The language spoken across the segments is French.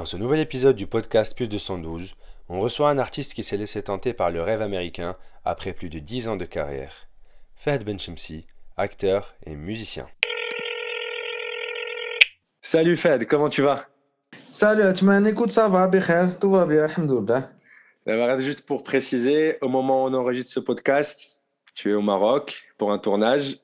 Dans ce nouvel épisode du podcast Plus de 112, on reçoit un artiste qui s'est laissé tenter par le rêve américain après plus de 10 ans de carrière. Fahd Benchemsi, acteur et musicien. Salut Fed, comment tu vas? Salut Atman, écoute, ça va, Bichel, tout va bien, alhamdoulilah. Juste pour préciser, au moment où on enregistre ce podcast, tu es au Maroc pour un tournage.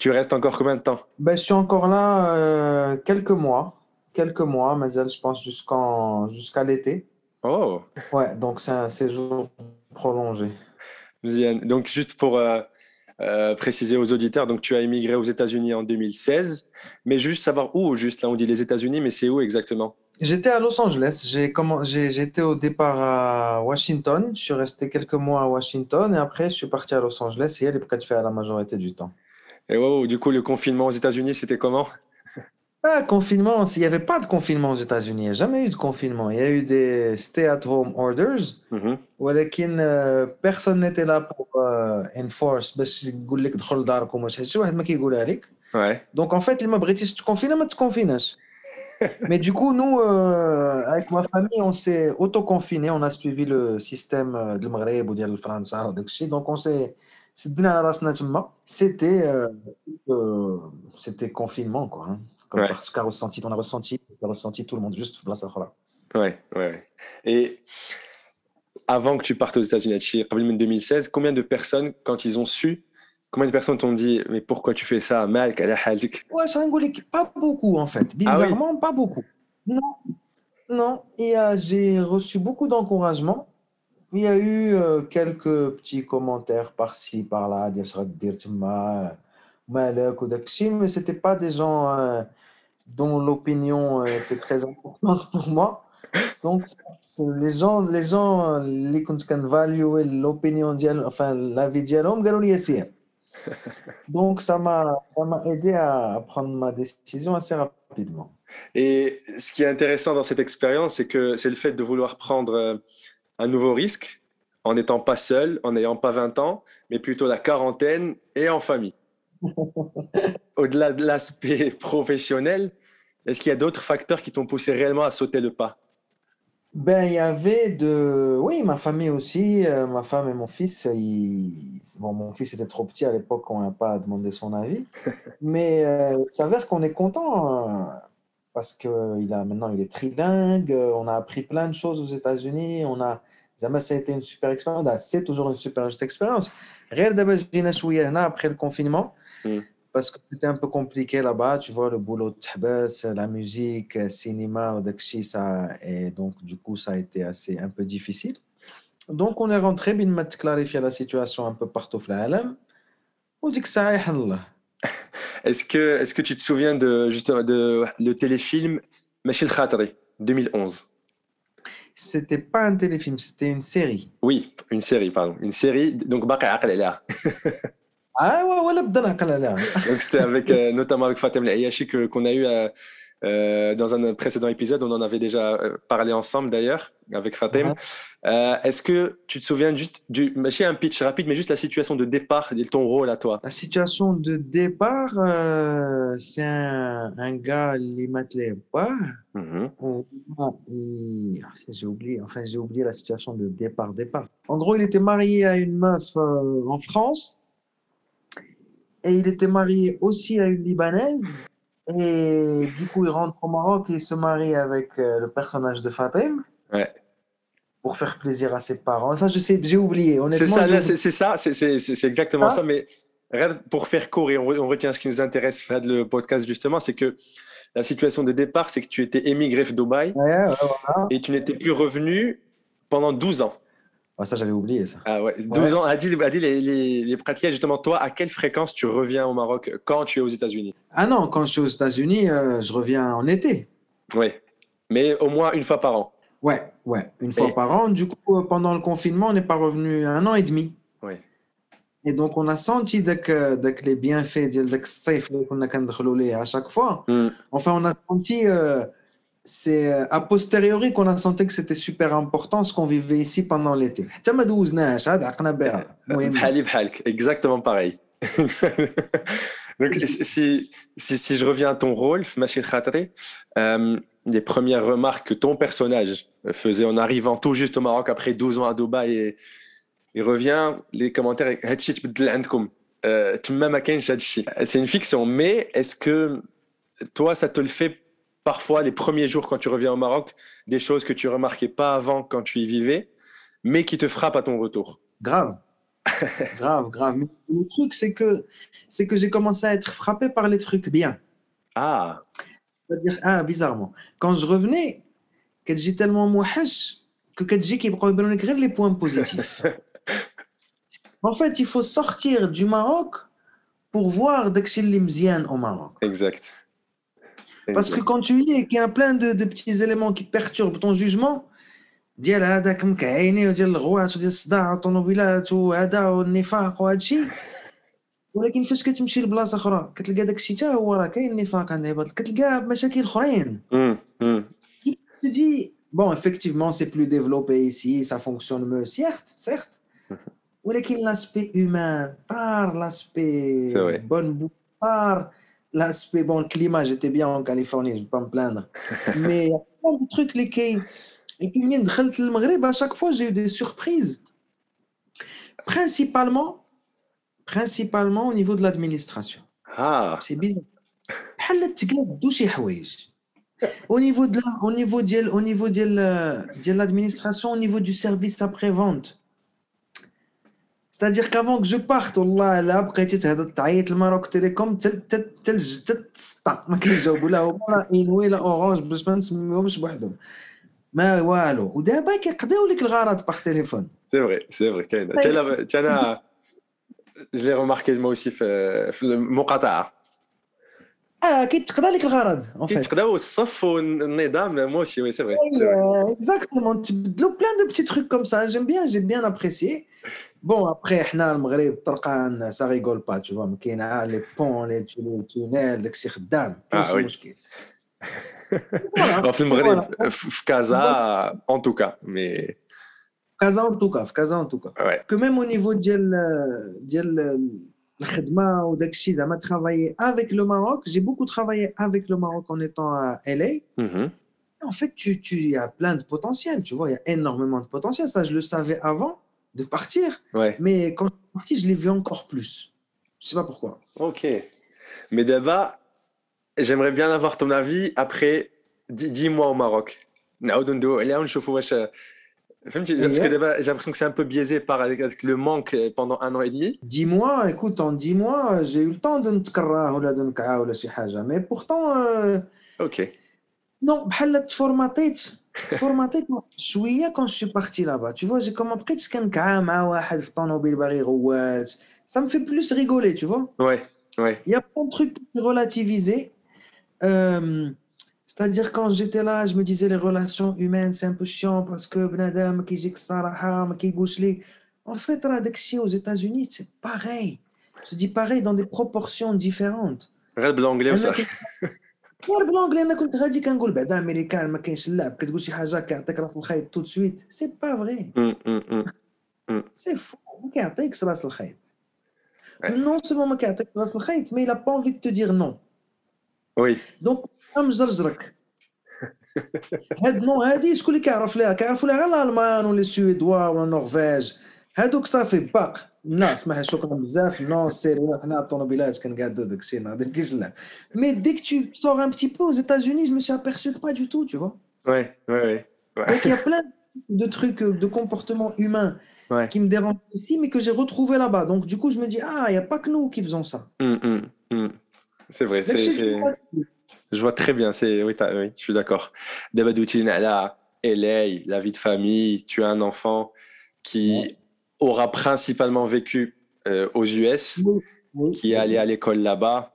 Tu restes encore combien de temps? Ben, Je suis encore là euh, quelques mois quelques mois, mais elle, je pense, jusqu'en, jusqu'à l'été. Oh Ouais, donc c'est un séjour prolongé. Donc, juste pour euh, euh, préciser aux auditeurs, donc tu as immigré aux États-Unis en 2016, mais juste savoir où, juste là, on dit les États-Unis, mais c'est où exactement? J'étais à Los Angeles. J'ai comment... J'étais au départ à Washington. Je suis resté quelques mois à Washington et après, je suis parti à Los Angeles et elle est prête de faire la majorité du temps. Et wow, du coup, le confinement aux États-Unis, c'était comment? Ah, confinement, il n'y avait pas de confinement aux États-Unis, il n'y a jamais eu de confinement. Il y a eu des stay-at-home orders, mm -hmm. personne n'était là pour euh, enforce. Ouais. Donc en fait, m'a dit tu confines, mais tu confines. mais du coup, nous, euh, avec ma famille, on s'est auto-confiné. On a suivi le système euh, de Maghreb ou de la France. Donc on s'est c'était euh, c'était confinement quoi. Hein comme ouais. ce qu'a ressenti, on a ressenti, qu'a ressenti tout le monde, juste là. Ouais, ouais. Et avant que tu partes aux États-Unis, en 2016, combien de personnes, quand ils ont su, combien de personnes t'ont dit, mais pourquoi tu fais ça, Malk, Ouais, ça pas beaucoup en fait. Ah Bizarrement, pas beaucoup. Non, non. Et j'ai reçu beaucoup d'encouragement. Il y a eu euh, quelques petits commentaires par-ci, par-là, dire Malek ou Dakshi, mais c'était pas des gens euh, dont l'opinion euh, était très importante pour moi. Donc, les gens, les gens, les qui valuer l'opinion, enfin, l'avis d'Yalom, Donc, ça m'a, ça m'a aidé à prendre ma décision assez rapidement. Et ce qui est intéressant dans cette expérience, c'est que c'est le fait de vouloir prendre euh, un nouveau risque en n'étant pas seul, en n'ayant pas 20 ans, mais plutôt la quarantaine et en famille. Au-delà de l'aspect professionnel, est-ce qu'il y a d'autres facteurs qui t'ont poussé réellement à sauter le pas? Ben, il y avait de. Oui, ma famille aussi, euh, ma femme et mon fils. Bon, mon fils était trop petit à l'époque, on n'a pas demandé son avis. Mais euh, il s'avère qu'on est content euh, parce que il a, maintenant il est trilingue. On a appris plein de choses aux États-Unis. On a. ça a été une super expérience. C'est toujours une super expérience. Réel d'abord, après le confinement. Mm. Parce que c'était un peu compliqué là-bas, tu vois, le boulot de la musique, le cinéma, ça, et donc du coup, ça a été assez un peu difficile. Donc, on est rentré, bien mettre clarifier la situation un peu partout dans le On dit que ça Est-ce que, est-ce que tu te souviens de, justement, de le téléfilm Machil Khatri, 2011 C'était pas un téléfilm, c'était une série. Oui, une série, pardon. Une série, donc Baqi là. Ah ouais, ouais, Donc c'était avec euh, notamment avec Fatem Ayashi que qu'on a eu euh, euh, dans un précédent épisode, on en avait déjà parlé ensemble d'ailleurs avec Fatem. Uh-huh. Est-ce que tu te souviens juste du, j'ai un pitch rapide, mais juste la situation de départ et ton rôle à toi. La situation de départ, c'est un, un gars, il m'a pas. Mm-hmm. Ah, j'ai oublié, enfin j'ai oublié la situation de départ, départ. En gros, il était marié à une meuf en France et il était marié aussi à une Libanaise. Et du coup, il rentre au Maroc et il se marie avec euh, le personnage de Fatem. Ouais. Pour faire plaisir à ses parents. Ça, je sais, j'ai oublié. C'est ça, c'est ça, c'est exactement ça. Mais pour faire court et on, retient ce qui nous intéresse, faire le podcast justement, c'est que la situation de départ, c'est que tu étais émigré de Dubaï et tu n'étais plus revenu pendant 12 ans. Ah, ça, j'avais oublié ça. Ah ouais. 12 ans. Adil, Adil les, les, les pratiques, justement, toi, à quelle fréquence tu reviens au Maroc quand tu es aux États-Unis? Ah non, quand je suis aux États-Unis, euh, je reviens en été. Oui. Mais au moins une fois par an? Ouais, ouais, une fois par an. Du coup, euh, pendant le confinement, on n'est pas revenu un an et demi. Oui. Et donc, on a senti que, que les bienfaits de safe qu'on a à chaque fois. Hmm. Enfin, on a senti. Euh, c'est euh, a posteriori qu'on a senti que c'était super important ce qu'on vivait ici pendant l'été. Exactement pareil. Donc, si, si, si, je reviens à ton rôle, euh, les premières remarques que ton personnage faisait en arrivant tout juste au Maroc après 12 ans à Dubaï et il revient, les commentaires, euh, c'est une fiction, mais est-ce que toi, ça te le fait parfois les premiers jours quand tu reviens au Maroc, des choses que tu remarquais pas avant quand tu y vivais, mais qui te frappent à ton retour Grave. grave, grave. le truc, c'est que, c'est que j'ai commencé à être frappé par les trucs bien. Ah. C'est-à-dire, ah, bizarrement. Quand je revenais, que j'ai tellement mouhache que j'ai qui les points positifs. en fait, il faut sortir du Maroc pour voir Dakshil au Maroc. Exact. Parce que quand tu y es, qu'il y a plein de, de petits éléments qui perturbent ton jugement, ديال هذاك مكعيني وديال الغوات وديال الصداع والطوموبيلات وهذا والنفاق وهذا الشيء ولكن فاش كتمشي لبلاصه اخرى كتلقى داك الشيء حتى هو راه كاين النفاق عند العباد كتلقى مشاكل اخرين tu dis bon effectivement c'est plus développé ici ça fonctionne mieux certes certes ولكن l'aspect humain طار l'aspect bonne bouffe طار l'aspect bon le climat j'étais bien en Californie je vais pas me plaindre mais il y a plein de trucs les qui et puis, à chaque fois, j'ai eu des surprises. Principalement, principalement au niveau de l'administration. Ah. C'est bizarre. Au niveau de au niveau de, au niveau de l'administration, au niveau du service après-vente. C'est-à-dire qu'avant que je parte, والله là بقيتي تعيط لماروك تيليكوم تلج تسطا ما كيجاوبوا لا هما انوي لا اورانج باش ما نسميهمش بوحدهم ما والو ودابا كيقضيو لك الغرض باغ تليفون سي فري سي فري كاين أنا جي ريماركي مو اوسي في المقاطعه آه كيتقضى لك الغرض اون فيت كيتقضاو الصف والنظام مو اوسي وي سي فري اكزاكتومون تبدلوا بلان دو بتي تروك كوم سا جيم بيان جي بيان ابريسيي Bon, après, le Maghreb, ça rigole pas, tu vois. Les ponts, les tunnels, les khidam. Ah oui. Voilà. Enfin, le Maghreb, Fkaza, en tout cas. Mais... Fkaza, en tout cas. En tout cas. Ouais. Que même au niveau de l'khidma ou d'Akshi, Zama, travailler avec le Maroc, j'ai beaucoup travaillé avec le Maroc en étant à LA. Mm-hmm. En fait, il tu, tu, y a plein de potentiel, tu vois, il y a énormément de potentiel. Ça, je le savais avant de partir ouais. mais quand je suis parti je l'ai vu encore plus je sais pas pourquoi ok mais d'abord J'aimerais bien avoir ton avis après 10 mois au Maroc. J'ai l'impression que c'est un peu biaisé par le manque pendant un an et demi. 10 mois, écoute, en 10 mois, j'ai eu le temps de ne Mais pourtant. Euh, ok. Non, je formaté formaté شويه quand je suis parti là-bas tu vois j'ai comme après كنكعا مع واحد في الطوموبيل باغي يغوات ça me fait plus rigoler tu vois ouais ouais il y a plein de trucs relativisés euh, c'est-à-dire quand j'étais là, je me disais les relations humaines, c'est un peu chiant parce que بنادم qui يجيك الصراحة ما كيقولش لي En fait, راه داكشي aux États-Unis, c'est pareil. Je dis pareil dans des proportions différentes. غير بالانجلي وصح غير بالانجلي أنا كنت غادي كنقول بعدا أمريكان ما كاينش اللعب كتقول شي حاجة كيعطيك رأس الخيط تو سويت سي با فري سي فو ما كيعطيكش رأس الخيط. نون سولمون ما كيعطيك رأس الخيط مي لا با انفي تو دير نون وي دونك مجرجرك هاد نو هادي شكون اللي كيعرف ليها؟ كيعرفوا ليها غير الألمان ولا السويدوا ولا النرويج هادوك صافي باق الناس ما شكرا بزاف نو سيري حنا الطوموبيلات كنقادو داك الشيء ما كاينش لا مي ديك تو سور ان بتي بو aux États-Unis je me suis aperçu que pas du tout tu vois ouais ouais ouais donc il y a plein de trucs de comportements humains ouais. qui me dérangent ici mais que j'ai retrouvé là-bas donc du coup je me dis ah il y a pas que nous qui faisons ça mm, mm, mm. C'est vrai, c'est, je vois très bien. C'est oui, oui, je suis d'accord. la LA, la vie de famille. Tu as un enfant qui ouais. aura principalement vécu euh, aux US, qui est allé à l'école là-bas.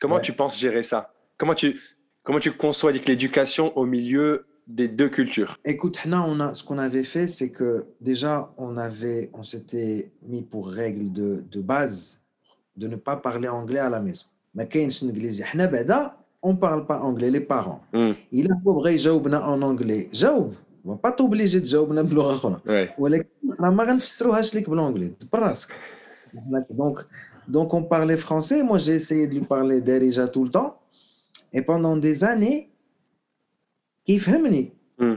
Comment tu penses gérer ça? Comment tu, comment tu conçois l'éducation au milieu des deux cultures? Écoute, on a, ce qu'on avait fait, c'est que déjà, on, avait, on s'était mis pour règle de, de, base de ne pas parler anglais à la maison. Mais ben on ne parle pas anglais, les parents. Hmm. Il a oh, en anglais. يجاوبنا اون انجلي جاوب با توبليجي تجاوبنا بلغه اخرى ولكن راه ما غنفسروهاش لك بالانجلي براسك donc donc on parlait français moi j'ai essayé de lui parler d'Erija tout le temps et pendant des années كيفهمني Hmm.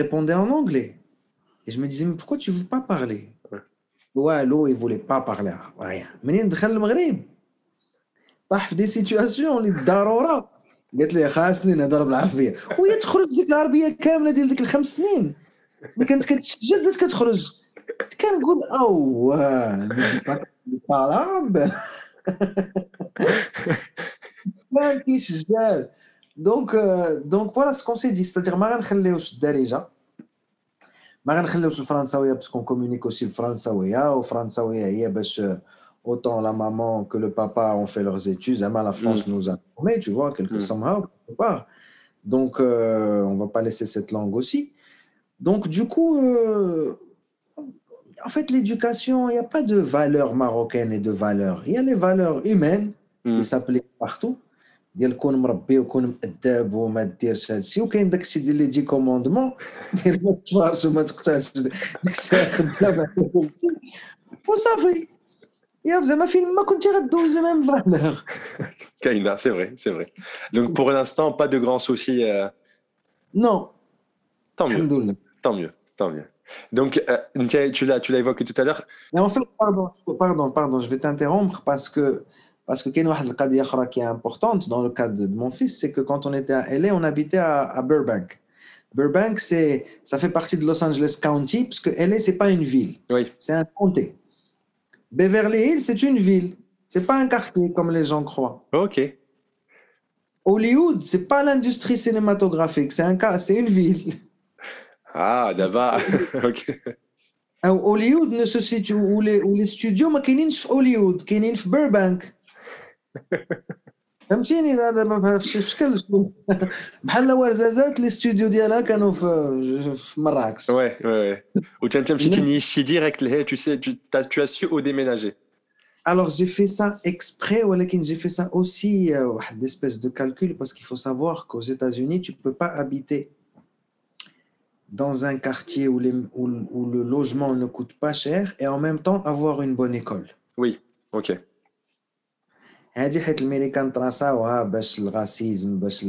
répondait en anglais. Et je me disais, mais pourquoi tu ne veux pas parler Ouais. Wallo, il ne voulait pas parler. Rien. منين دخل المغرب طاح في دي سيتواسيون اللي ضروره قالت لي خاصني نهضر بالعربيه وهي تخرج ديك العربية كاملة ديال ديك الخمس سنين. ملي كانت كتسجل بدات كتخرج. كنقول أو العرب ما كاينش جدال. دونك دونك فوالا سكون سي دي ستادير ما غنخليوش الدارجة. ما غنخليوش الفرنساوية باسكو كومونيك اوسي والفرنساوية هي باش autant la maman que le papa ont fait leurs études. Zama, la France nous a formés, tu vois, quelque Mm. somehow, quelque part. Donc, euh, on va pas laisser cette langue aussi. Donc, du coup, euh, en fait, l'éducation, il n'y a pas de valeurs marocaines et de valeurs. Il y a les valeurs humaines Mm. qui s'appliquent partout. ديال كون مربي وكون مؤدب وما ديرش هادشي وكاين داكشي ديال لي دي كوموندمون ديال ما تفارش وما تقتلش داكشي خدام وصافي Yoff, ça m'a fait ma douze les mêmes valeurs. Kaina, c'est vrai, c'est vrai. Donc pour l'instant, pas de grands soucis. Euh, non. Tant mieux. Tant mieux, tant mieux. Donc, euh, tu l'as, évoqué tout à l'heure. En fait, pardon, pardon, pardon, je vais t'interrompre parce que parce que qui est importante dans le cadre de mon fils, c'est que quand on était à LA, on habitait à, Burbank. Burbank, ça fait partie de Los Angeles County, parce que LA, c'est pas une ville, oui. c'est un comté. Beverly Hills, c'est une ville. C'est pas un quartier comme les gens croient. OK. Hollywood, c'est pas l'industrie cinématographique, c'est un cas, c'est une ville. Ah, là-bas. OK. Euh, Hollywood ne se situe où les, où les studios, mais Hollywood, Burbank. هوليوود كاينين في بيربانك فهمتيني هذا ما في شكل بحال ورزازات لي ستوديو ديالها كانوا في في مراكش Ouais, ouais, ouais. Ou tiens, tiens, petit nichi direct, là, tu sais, tu, t'as- tu as su où déménager. Alors j'ai fait ça exprès ولكن j'ai fait ça aussi euh, واحد l'espèce de calcul parce qu'il faut savoir qu'aux États-Unis tu peux pas habiter dans un quartier où, les, où, où le logement ne coûte pas cher et en même temps avoir une bonne école. Oui, ok. هذه حيت الميريكان تراساوها باش الغاسيزم باش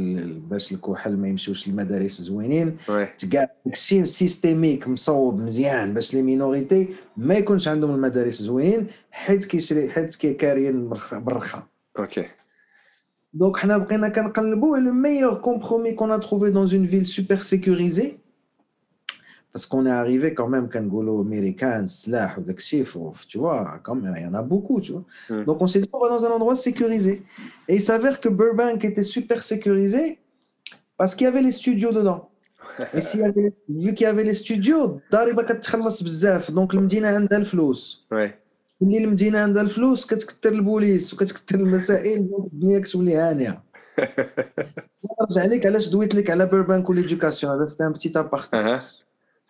باش الكحل ما يمشيوش للمدارس زوينين. تلقى داكشي سيستيميك مصوب مزيان باش لي مينوريتي ما يكونش عندهم المدارس زوينين حيت كيشري حيت كيكاريين بالرخا- بالرخا ok. دونك حنا بقينا كنقلبوا لو ميور كومبرومي كون ا trouvé dans une ville super sécurisée. parce qu'on est arrivé quand même كنقولوا امريكان السلاح وداكشي ف- tu vois quand même il y en a beaucoup tu vois Mm. donc on s'est dit on va dans un endroit sécurisé et il s'avère que Burbank était super sécurisé parce qu'il y avait les studios dedans et s'il y avait vu qu'il y avait les studios الضريبه كتخلص بزاف دونك المدينه عندها الفلوس Ouais, ملي المدينه عندها الفلوس كتكثر البوليس وكتكثر المسائل دونك الدنيا كتولي هانيه نرجع لك علاش دويت لك على بيربانك وليدوكاسيون هذا سيتي ان بتيت ابارتي uh-huh.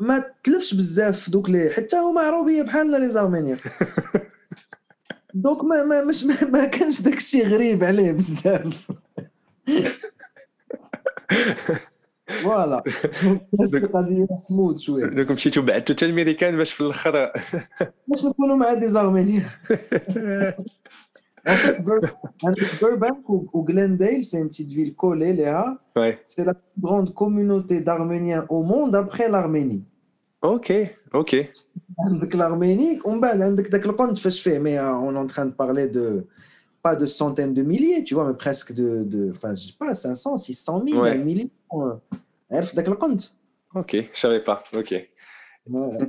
ما تلفش بزاف دوك لي حتى هما عروبية بحالنا لي زارمينيان دونك ما ما مش ما, ما كانش داك الشيء غريب عليه بزاف. فوالا. القضية سموث شوية. donc مشيتو بعدتو حتى الميريكان باش في الآخر باش نكونوا مع دي زارمينيان En fait, Burbank ou, Glendale, c'est une petite ville collée, Léa. Ouais. C'est la plus grande communauté d'Arméniens au monde après l'Arménie. Ok, ok. L'Arménie, on hein, euh, on est en train de parler de pas de centaines de milliers, tu vois, mais presque de, de enfin, je sais pas, 500, 600 000, ouais. 1 million. Euh, ok, je savais pas. Ok. Voilà.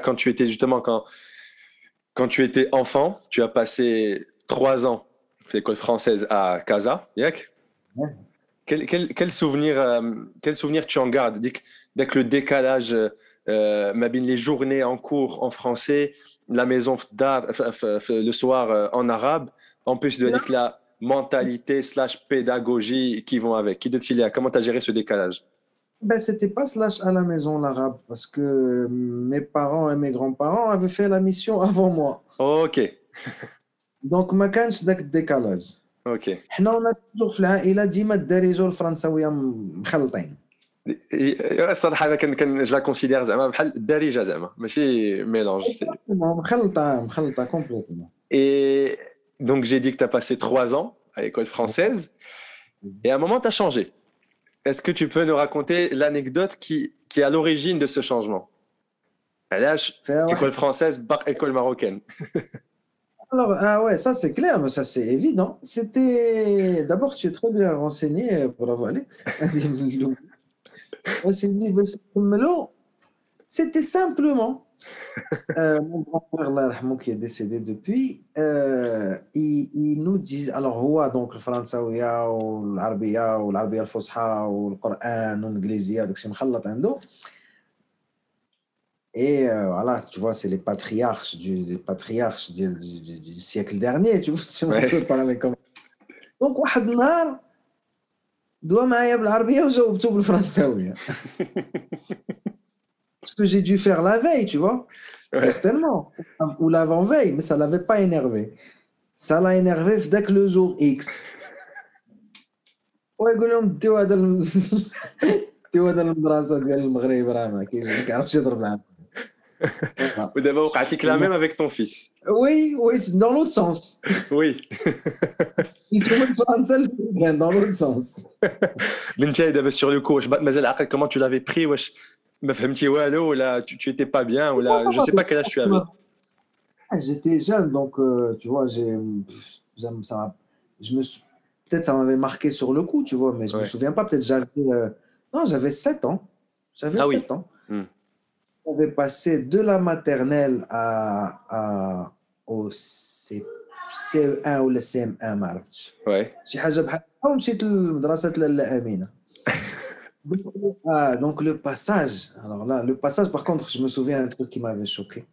Quand tu étais justement, quand quand tu étais enfant, tu as passé trois ans à l'école française à Casa, Yac. Quel, souvenir, euh, quel souvenir tu en gardes? Dès que, le décalage, euh, euh les journées en cours en français, la maison le soir euh, en arabe, en plus de la mentalité slash pédagogie qui vont avec. Qui comment tu as géré ce décalage? ben, C'était pas slash à la maison l'arabe, parce que mes parents et mes grands-parents avaient fait la mission avant moi. Ok. Donc, ما كانش ذاك décalage. Ok. حنا on a toujours في العائله ديما الدارجه والفرنساويه مخلطين. الصراحه انا كان كان جو لا كونسيدير زعما بحال الدارجه زعما ماشي ميلونج مخلطه مخلطه كومبليتومون. Et donc, j'ai dit que tu as passé trois ans à l'école française. Et à un moment, tu as changé. Est-ce que tu peux nous raconter l'anecdote qui, qui est à l'origine de ce changement? École française, bar école marocaine. Alors, ah ouais, ça c'est clair, mais ça c'est évident. C'était. D'abord, tu es très bien renseigné, bravo Alec. C'était simplement euh, mon grand-père, qui est décédé depuis, euh, il, nous dit. alors, Roua, donc le français, ou l'arabe, ou l'arabe al-fosha, ou le Coran, ou l'anglais, donc c'est Et euh, voilà, tu vois, c'est les patriarches du, siècle dernier, tu vois, si on ouais. peut parler comme Donc, Wahad Doua Maïa, l'arabe, ou Jaoubtou, le français. Ce que j'ai dû faire la veille, tu vois. Ouais. Certainement. Ou l'avant-veille, mais ça ne l'avait pas énervé. Ça l'a énervé dès que le jour X. ويقول لهم ديو هذا ديو هذا المدرسه ديال المغرب راه ما كيعرفش يضرب العام ودابا وقعت لك لا ميم افيك طون فيس وي وي dans l'autre sens وي يتكلم الفرنسا dans l'autre sens بنتي دابا سور لو كو واش مازال عاقل كومون تو لافي بري واش ما فهمتي والو ولا tu, tu étais pas bien ولا je sais pas quel âge tu avais j'étais jeune donc euh, tu vois j'ai ça je me peut-être ça m'avait marqué sur le coup tu vois mais je ouais. me souviens pas peut-être j'avais euh... non j'avais 7 ans j'avais ah 7 oui. ans hmm. j'avais passé de la maternelle à, à au C CE1 ولا CM1 ما عرفتش ouais شي حاجه بحال ومشيت لمدرسه لاله امينه Ah, donc le passage. Alors là, le passage, par contre, je me souviens d'un truc qui m'avait choqué.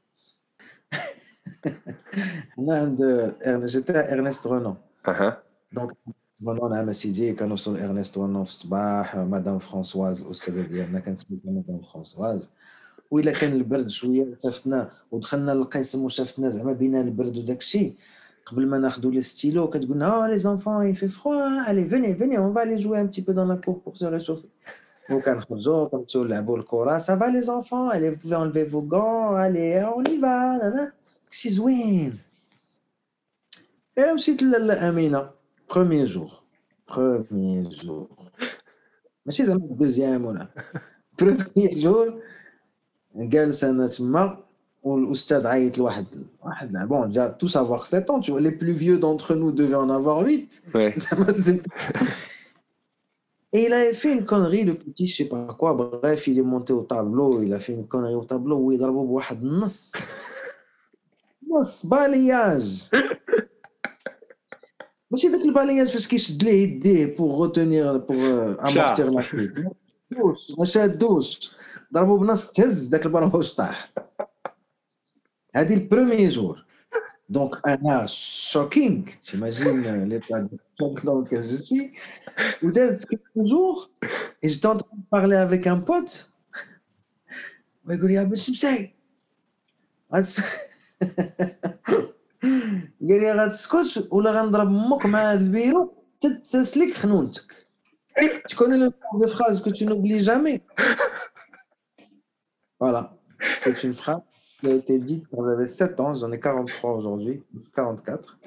J'étais à Ernest Renan. Uh -huh. Donc, Renan à Massidi, quand nous Ernest Renan في الصباح Madame Françoise الأستاذة ديالنا كانت سميتها Madame Françoise وإلا كان البرد شوية شافتنا ودخلنا للقسم وشافتنا زعما بينا البرد وداك الشيء قبل ما ناخذوا لي ستيلو كتقول لنا oh les enfants il fait froid allez venez venez on va aller jouer un petit peu dans la cour pour se réchauffer وكنخرجوا كنمشيو نلعبوا الكره ça va les enfants allez vous pouvez enlever vos gants allez on y va داكشي زوين ايه مشيت لامينه بروميير جور بروميير جور ماشي زعما دوزيام ولا بروميير جور جالس انا تما والاستاذ عيط لواحد واحد bon déjà tous avoir 7 ans tu vois les plus vieux d'entre nous devaient en avoir 8 ouais. et il avait fait une connerie le petit je sais pas quoi bref il est monté au tableau il a fait une connerie au tableau ويضربوا بواحد النص نص بالياج ماشي داك البالياج فاش كيشد ليه يديه بوغ روتونير بوغ امورتير لا كريت ما شادوش ضربوا بنص تهز داك البرهوش طاح هذه البروميي جور دونك انا شوكينغ تيماجين ليتا dans lequel je suis ودازت quelques jours et j'étais en train de parler avec un pote ويقول لي يا بن شمساي قال لي غتسكت ولا غنضرب امك مع هذا البيرو تتسلك خنونتك Tu connais le genre de phrase que tu n'oublies jamais Voilà, c'est une phrase qui a été dite quand j'avais 7 ans, j'en ai 43 aujourd'hui, 44.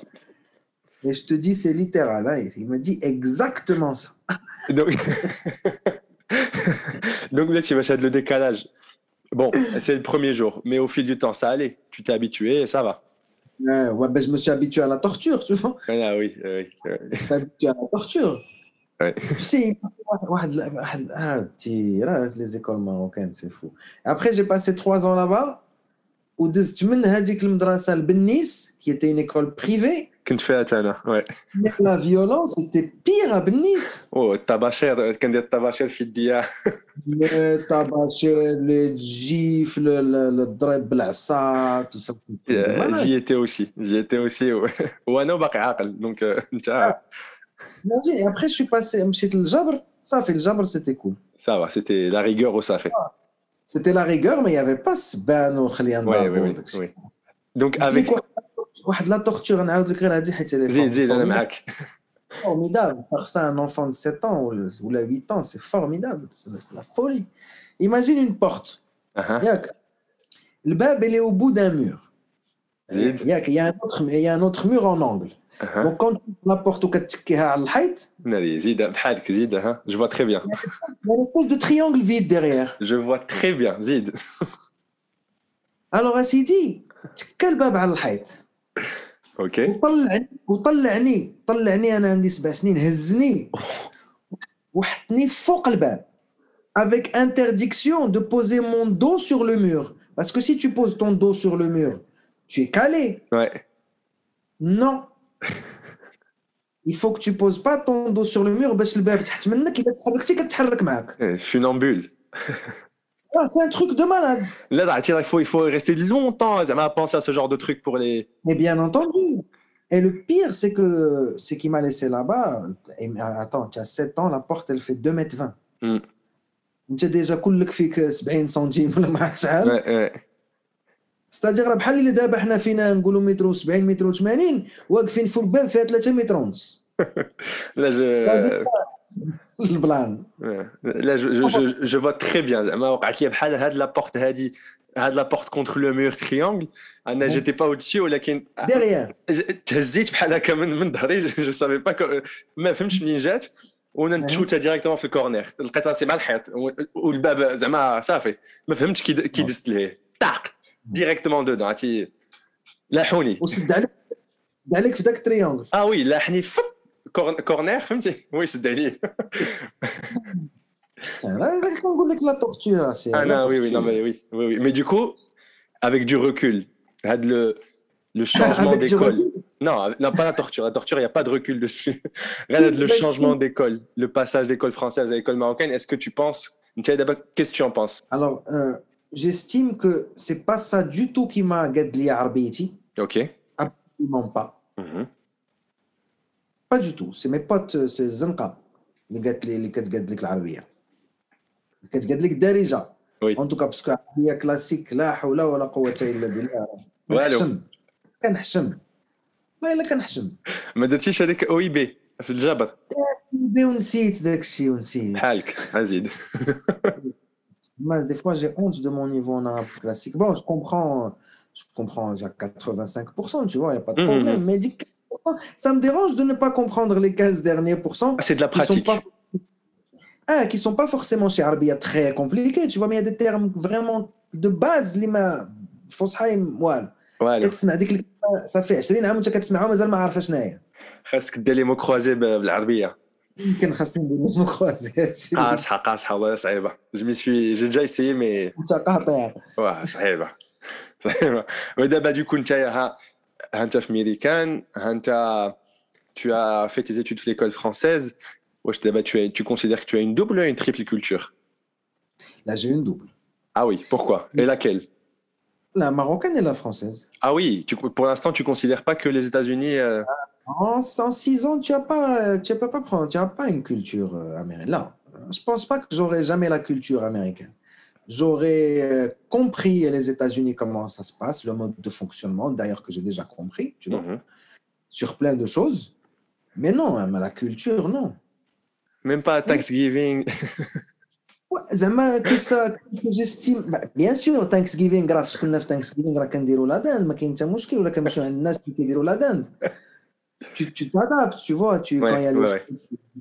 Et je te dis, c'est littéral. Hein, il me dit exactement ça. Donc, Donc là, tu vas le décalage. Bon, c'est le premier jour, mais au fil du temps, ça allait. Tu t'es habitué et ça va. Euh, ouais, ben, je me suis habitué à la torture, tu vois. Ah oui, oui. oui. Je suis habitué à la torture. Ouais. Tu sais, les écoles marocaines, c'est fou. Après, j'ai passé trois ans là-bas. ودزت من هذيك المدرسه لبنيس qui était une école privée كنت فيها انا ouais Mais la violence était pire à Nice. oh الطباشير كندير الطباشير في يديا Le tabachet, les gifles, le, le drap بالعصا, tout ça. Malade. j'y étais aussi j'y étais aussi وانا وباقي عاقل دونك انت عارف. Imagine, Et après, je suis passé, مشيت للجبر. Ça fait le jabr, c'était cool. ça va c'était c'était la rigueur, mais il n'y avait pas ce ban au Khalian oui, oui, oui. Donc avec. La torture, on a dit Formidable. Par ça, un enfant de 7 ans ou de 8 ans, c'est formidable. C'est la folie. Imagine une porte. Uh -huh. Le bab, elle est au bout d'un mur. زيد Yak, Il y, a un autre- il y a un autre mur en angle. أها. Donc, quand tu ouvres la porte ou que tu على الحيط, ناري زيد بحالك زيد أها. je vois très bien il y a une espèce de triangle vide derrière. je vois très bien زيد Alors, اسيدي تكا الباب على الحيط ok وطلعني وطلعني طلعني انا عندي سبع سنين هزني وحطني فوق الباب avec interdiction de poser mon dos sur le mur parce que si tu poses ton dos sur le mur tu es calé. Ouais. Non. Il faut que tu poses pas ton dos sur le mur parce que le Funambule. Eh, ah, c'est un truc de malade. Là, il faut, il faut rester longtemps à penser à ce genre de truc pour les. Mais bien entendu. Et le pire, c'est que c'est qu'il m'a laissé là-bas. Attends, tu as 7 ans, la porte, elle fait 2m20. Hmm. Tu as déjà cool que 70 centimes. Ouais, ouais. ستاجير راه بحال اللي دابا حنا فينا نقولوا متر و70 متر و80 واقفين فوق باب فيها 3 متر ونص. هذيك البلان. je, je, je, je vois très bien. زعما وقعت لي بحال هاد لا بورت هادي هاد لا بورت كونتر لو مور تريانجل أنا. جيتي با au-dessus ولكن ديغيير تهزيت بحال هكا من من ظهري جو سافي با ما فهمتش منين جات. وأنا نتشوتها ديريكتومون في الكورنير لقيت راسي مع الحيط والباب زعما صافي. ما فهمتش كي دزت ليه. طاق. ديريكتومون دودون عرفتي لاحوني وسد عليك سد عليك في ذاك التريونغل اه وي لاحني فب كورن- كورنير فهمتي وي سد عليه راه كنقول لك لا تورتور سي Ah non, oui, oui, non, mais oui, oui, oui. Mais du coup, avec du recul, had le, le changement Avec du d'école. recul. Non, avec- non, pas la torture. La torture, il n'y a pas de recul dessus. Regarde le Mais- changement d'école, le passage d'école française à l'école marocaine. Est-ce que tu penses, Ntiaï Daba, qu'est-ce que tu en penses Alors, euh, j'estime que c'est pas ça du tout qui m'a gâté Arbiti. Ok. Absolument pas. Mm-hmm. Pas du tout. C'est mes potes, c'est Zenka, qui gâte les gâte l'Arabie. Qui gâte les Darija. Oui. En tout cas, parce que l'Arabie classique, la hawla wa la quwwata illa billah. والو كنحشم والله الا كنحشم ما درتيش هذيك أو اي بي في الجبر اي بي ونسيت داك الشيء ونسيت بحالك ازيد Moi, des fois, j'ai honte de mon niveau en arabe classique. Bon, je comprends, je comprends à 85%, tu vois, il n'y a pas de Mhm. problème. Mais dis 15%, ça me dérange de ne pas comprendre les 15 derniers pourcents Ah, c'est de la qui sont pratique. pas, ah, qui sont pas forcément chez Arbia très compliqués, tu vois, mais il y a des termes vraiment de base, lima, فصحى والو Voilà. كتسمع ديك الكلمة صافي 20 عام وانت كتسمعها ومازال ما عارفه شنو هي خاصك دير لي مو كروزي بالعربيه يمكن خاصني ندير لهم كروزي هادشي قاصحه قاصحه والله صعيبه جو مي سوي جي déjà essayé mais انت قاطع واه صعيبه صعيبه ودابا دوكو انت ها ها انت في ميريكان ها انت tu as fait tes études في l'école française واش دابا tu, as- tu considères que tu as une double ou une triple culture Là, j'ai une double. ah oui pourquoi et laquelle La marocaine et la française. ah oui tu, pour l'instant tu considères pas que les États-Unis euh, En, en six ans, tu n'as pas, tu peux pas prendre, tu as pas une culture euh, américaine. Là, je pense pas que j'aurai jamais la culture américaine. J'aurais euh, compris les États-Unis comment ça se passe, le mode de fonctionnement, d'ailleurs que j'ai déjà compris, tu vois, mhm. sur plein de choses. Mais non, hein, mais la culture, non. même pas Thanksgiving Ouais, زعما que ça que j'estime bah, bien sûr Thanksgiving راه فاش كنا في Thanksgiving راه كنديروا لا داند ما كاين حتى مشكل ولا كنمشيو عند الناس اللي كيديروا لا داند tu, tu t'adaptes, tu vois. Tu, ouais, quand y a ouais.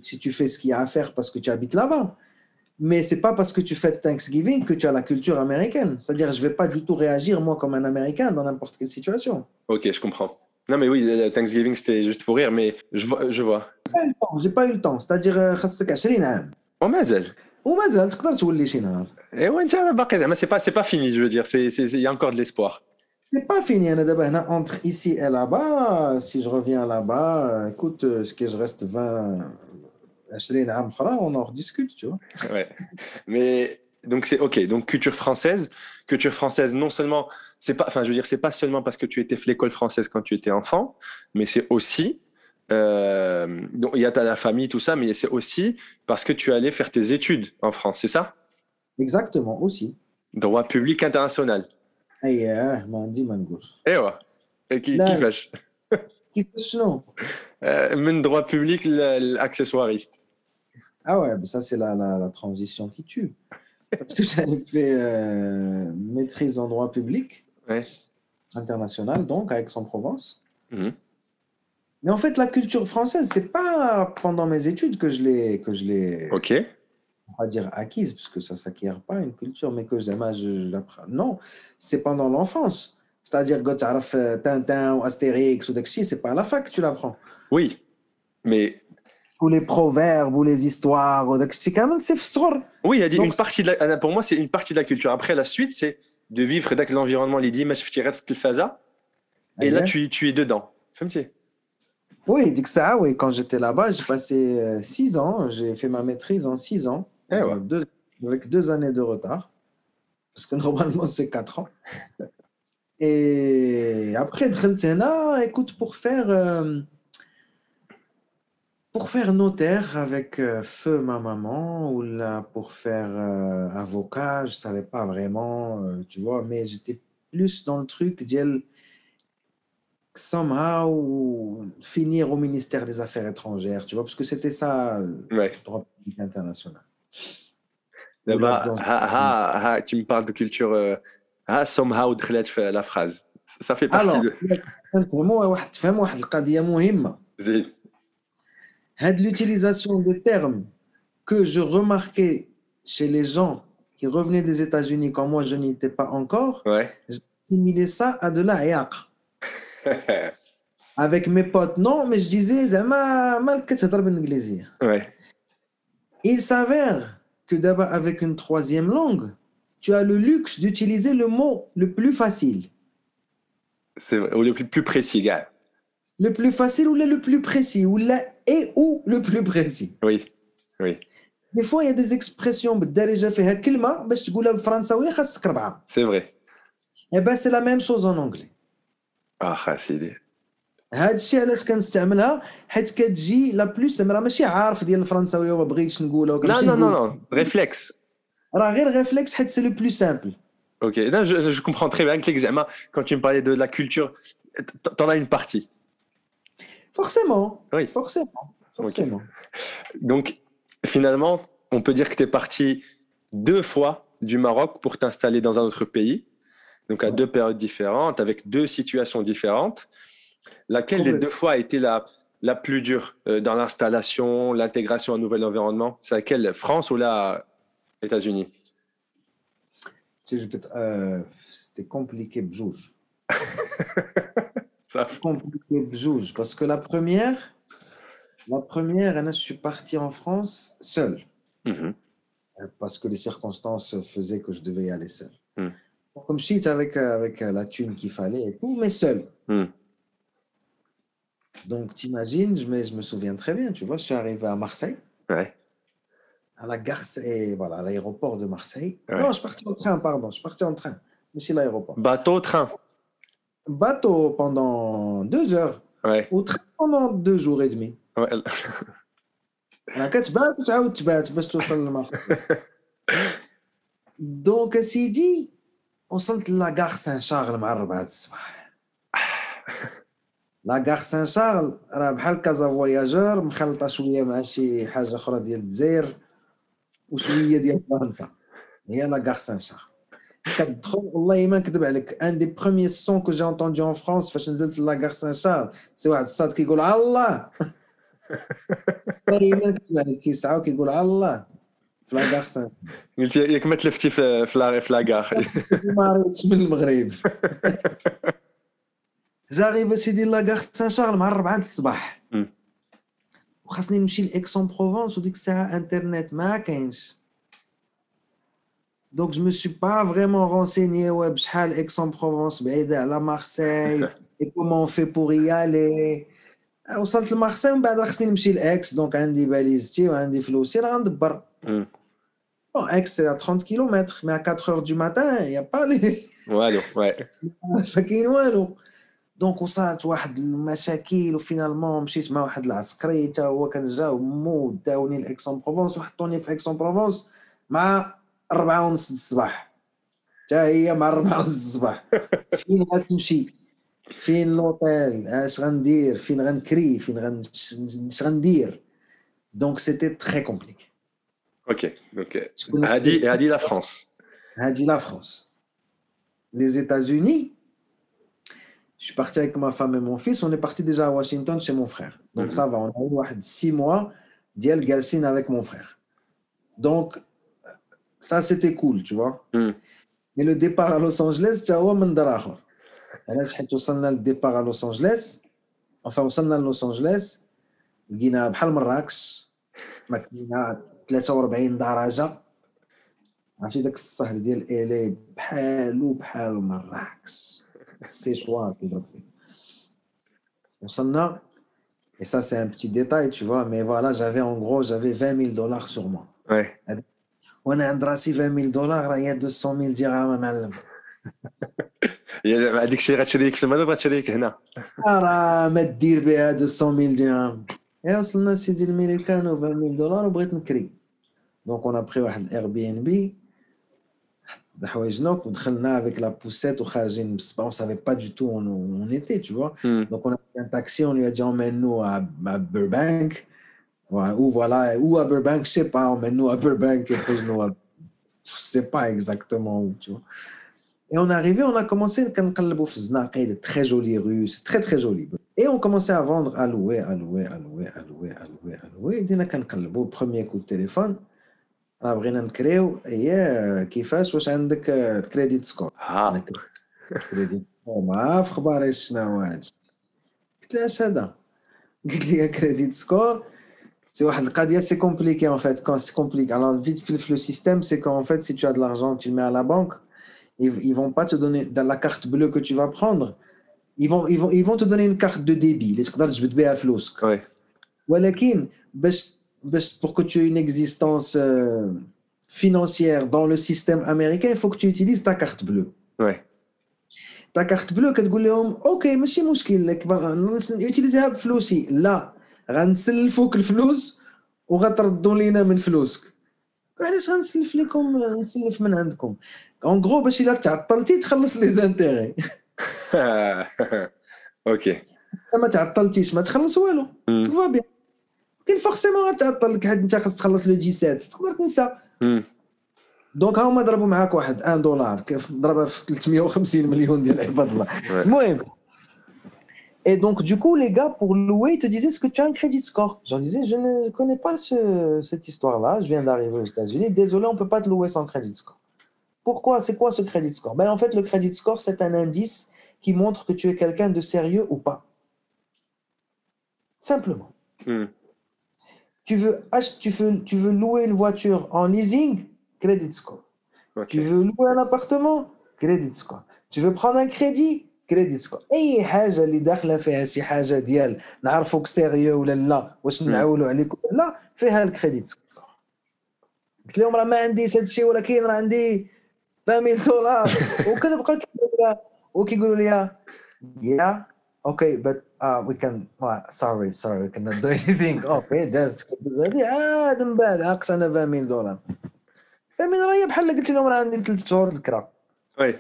Si tu fais ce qu'il y a à faire parce que tu habites là-bas. Mais c'est pas parce que tu fêtes Thanksgiving que tu as la culture américaine. C'est-à-dire, je vais pas du tout réagir, moi, comme un Américain, dans n'importe quelle situation. Ok, je comprends. Non, mais oui, Thanksgiving, c'était juste pour rire, mais je vois. Je vois. J'ai pas eu le temps. C'est-à-dire, euh, c'est pas fini, je veux dire. Il y a encore de l'espoir. C'est pas fini. Hein, entre ici et là-bas, si je reviens là-bas, écoute, euh, ce que je reste 20, on en rediscute, tu vois. Ouais. Mais donc c'est ok. Donc culture française, culture française. Non seulement c'est pas, enfin je veux dire c'est pas seulement parce que tu étais fait l'école française quand tu étais enfant, mais c'est aussi euh, donc il y a ta famille tout ça, mais c'est aussi parce que tu allais faire tes études en France, c'est ça? Exactement aussi. Droit public international. اييه ما عندي ما نقول ايوا كي- لا. كيفاش كيفاش شنو آه، من droit public l'accessoiriste Ah ouais, bah ça c'est la, la, la transition qui tue. Parce que j'avais fait euh, maîtrise en droit public Ouais. international, donc à Aix-en-Provence. Mhm. Mais en fait, la culture française, c'est pas pendant mes études que je l'ai, que je l'ai, Ok. on va dire acquise, parce que ça s'acquiert pas une culture, mais que j'aime, je, l'apprends. Non, c'est pendant l'enfance. C'est-à-dire que tu as Tintin ou Astérix ou Dexy, c'est pas à la fac que tu l'apprends. Oui, mais Ou les proverbes ou les histoires ou Dexy, quand même, c'est fort. oui, il a dit Donc- une partie de la, pour moi c'est une partie de la culture. Après la suite c'est de vivre avec l'environnement. Faza. Et là tu, tu es dedans. Fahmti Oui, du que ça, oui. Quand j'étais là-bas, j'ai passé euh, six ans. J'ai fait ma maîtrise en six ans, Eh ouais. Donc, deux- avec deux années de retard. Parce que normalement, c'est quatre ans. Et après, là, écoute, pour faire, euh, pour faire notaire avec euh, feu ma maman, ou là, pour faire euh, avocat, je savais pas vraiment, euh, tu vois, mais j'étais plus dans le truc d'elle somehow finir au ministère des Affaires étrangères, tu vois, parce que c'était ça, le droit public international. Là-bas, là-dedans. ha, ha, ha, tu me parles de culture. euh, ha, somehow دخلت في la phrase. Ça fait partie Alors, de. تفهموا واحد تفهم واحد القضية مهمة زين. had l'utilisation des termes que je remarquais chez les gens qui revenaient des États-Unis quand moi je n'y étais pas encore, Ouais. assimilais ça à de la yaqa. Avec mes potes, non, mais je disais, زعما مالك كتهضر بالانجليزية. ouais. Il s'avère que d'abord avec une troisième langue, tu as le luxe d'utiliser le mot le plus facile. C'est vrai, ou le plus, précis, gars. Le plus facile ou le plus précis, ou la et ou le plus précis. Oui, oui. Des fois, il y a des expressions, bah, bah, c'est vrai. Eh bien, c'est la même chose en anglais. Ah, c'est هذا الشيء علاش كنستعملها حيت كتجي لا بلوس راه ماشي عارف ديال الفرنساويه وما بغيتش نقولها Non, وكنمشي non, non, نقول. non. Réflexe. راه غير ريفلكس حيت سي لو بلو سامبل Ok, non, je, je comprends très bien que l'examen, quand tu me parlais de la culture, t- t'en as une partie. Forcément. Oui. Forcément. Forcément. Donc, finalement, on peut dire que tu es parti deux fois du Maroc pour t'installer dans un autre pays, donc à Ouais. deux périodes différentes, avec deux situations différentes. Laquelle des deux fois a été la, la plus dure euh, dans l'installation, l'intégration à un nouvel environnement? C'est laquelle France ou là, États-Unis? Euh, C'était compliqué bjouj. Ça, Compliqué bjouj. Parce que la première, la première, je suis parti en France seul. Mhm. Euh, Parce que les circonstances faisaient que je devais y aller seul. Donc, Comme shit avec, avec la thune qu'il fallait et tout, mais seul. Hmm. Donc, t'imagines, je je me souviens très bien, tu vois, je suis arrivé à Marseille. Ouais. À la gare, voilà, l'aéroport de Marseille. Non, je suis parti en train, pardon, je suis parti en train, mais c'est l'aéroport. Bateau, train Bateau pendant deux heures. Ouais. Ou train pendant deux jours et demi. Ouais. Donc, dit, on sort de la gare Saint-Charles, le. لاكار سان شارل راه بحال كازا فواياجور مخلطة شوية مع شي حاجة أخرى ديال الجزائر وشوية ديال فرنسا. هي لاكار سان شارل. كتدخل والله ما نكذب عليك أن دي بروميي سون كو جي اونتوندو ان فرانس فاش نزلت لاكار سان شارل سي واحد الصاد كيقول على الله. والله ما نكذب عليك كيسعى وكيقول على الله في لاكار سان قلت ياك ما تلفتي في لا- في لاكار ما ريتش من المغرب. جاريف سيدي لاكار سان شارل مع الربعة د الصباح مم. وخاصني نمشي لاكسون بروفونس وديك الساعة انترنت ما كاينش Donc, je ne me suis pas vraiment renseigné, ouais, بشحال Aix-en-Provence, à la Marseille, et comment on fait pour y aller. وصلت لمارسيل ومن بعد راه خصني نمشي لاكس دونك عندي باليزتي وعندي فلوسي راه غندبر Bon, Aix, c'est à 30 km, mais à 4 heures du matin, il n'y a pas les. والو ouais. ما كاين والو دونك وصلت واحد المشاكل وفينالمون مشيت مع واحد العسكري حتى هو كان جا مو داوني لاكسون بروفونس وحطوني في اكسون بروفونس مع أربعة ونص الصباح. حتى هي مع أربعة ونص الصباح. فين غتمشي؟ فين لوطيل أش غندير؟ فين غنكري؟ فين غن اش غندير؟ دونك سيتي تري كومبليكي أوكي أوكي هادي هادي لا فرانس هادي لا فرانس les États-Unis je suis parti avec ma femme et mon fils on est parti déjà à Washington chez mon frère donc ça va on a eu واحد 6 mois ديال جالسين avec mon frère donc ça c'était cool tu vois mais le départ à Los Angeles تا هو من دار اخر علاش حيت وصلنا للديبار على لوس انجليس enfin وصلنا لوس انجليس لقينا بحال مراكش ماكينه 43 درجه عرفتي داك الصهد ديال الي بحالو بحال مراكش السيشوار كيضرب فيه وصلنا Et ça, c'est un petit détail, tu vois. Mais voilà, j'avais en gros, j'avais 20 000 dollars sur moi. Ouais. وانا عند راسي 20 000 دولار راه هي 200 000 درهم معلم هذيك الشيء غتشري لك في المغرب غتشري لك هنا راه ما دير بها 200 000 درهم يا وصلنا سيدي الميريكان و 20 000 دولار وبغيت نكري دونك اون بري واحد الاير بي ان بي on avec la poussette au on ne savait pas du tout où on, était, tu vois. Hmm. Donc on a pris un taxi, on lui a dit emmène-nous à, Burbank, ou voilà, ou à Burbank, je ne sais pas, emmène-nous à Burbank et pose-nous à. Je sais pas exactement où, tu vois. Et on est arrivé, on a commencé, de très jolies rues, très très joli. Et on commençait à vendre, à louer, à louer, à louer, à louer, à louer, à louer. Premier coup de téléphone, راه بغينا نكريو هي كيفاش واش عندك كريديت سكور اه كريديت سكور ما عارف اخباري شنو هاد قلت لها اش هذا قلت لي كريديت سكور c'est واحد القضيه سي compliqué en fait quand c'est compliqué alors vite le système c'est qu'en fait si tu as de l'argent tu le mets à la banque ils, ils vont pas te donner dans la carte bleue que tu vas prendre ils vont ils vont ils vont te donner une carte de débit اللي تقدر تجبد بها فلوسك ouais. ولكن باش باش pour que tu aies une existence euh, financière dans le système américain il faut que tu utilises ta carte bleue ouais. ta carte bleue كتقول لهم اوكي ماشي مشكل لك يوتيليزيها بفلوسي لا غنسلفوك الفلوس وغتردوا لينا من فلوسك علاش غنسلف لكم نسلف من عندكم اون غرو باش الا تعطلتي تخلص لي زانتيغي اوكي ما تعطلتيش ما تخلص والو فا بيان كاين فورسيمون غتعطل لك حيت انت خاص تخلص لو 17 تقدر تنسى دونك هما ضربوا معاك واحد 1 دولار ضربها في 350 مليون ديال عباد الله المهم Et donc, du coup, les gars, pour louer, ils te disaient est-ce que tu as un crédit score J'en disais je ne connais pas ce, cette histoire-là. Je viens d'arriver aux États-Unis. Désolé, on ne peut pas te louer sans crédit score. Pourquoi C'est quoi ce crédit score ben, En fait, le crédit score, c'est un indice qui montre que tu es quelqu'un de sérieux ou pas. Simplement. Mm. Tu, veux ach- tu, veux, tu veux louer une voiture en leasing? Crédit score. Ok. Tu veux louer un appartement? Crédit score. Tu veux prendre un crédit? كريديت سكور اي حاجة اللي داخله فيها شي حاجة ديال نعرفوك سيريو ولا لا واش نعولوا عليك ولا لا فيها الكريديت سكور قلت لهم راه ما عنديش هذا الشيء ولكن راه عندي 20000 دولار وكنبقى كيقولوا وكيقولوا لي يا okay, but uh, we can. Well, sorry, sorry, we cannot do anything. okay, that's good. عاد من بعد عقصنا 20000 دولار 20000 دولار هي بحال قلت لهم راه عندي ثلاث شهور الكرا وي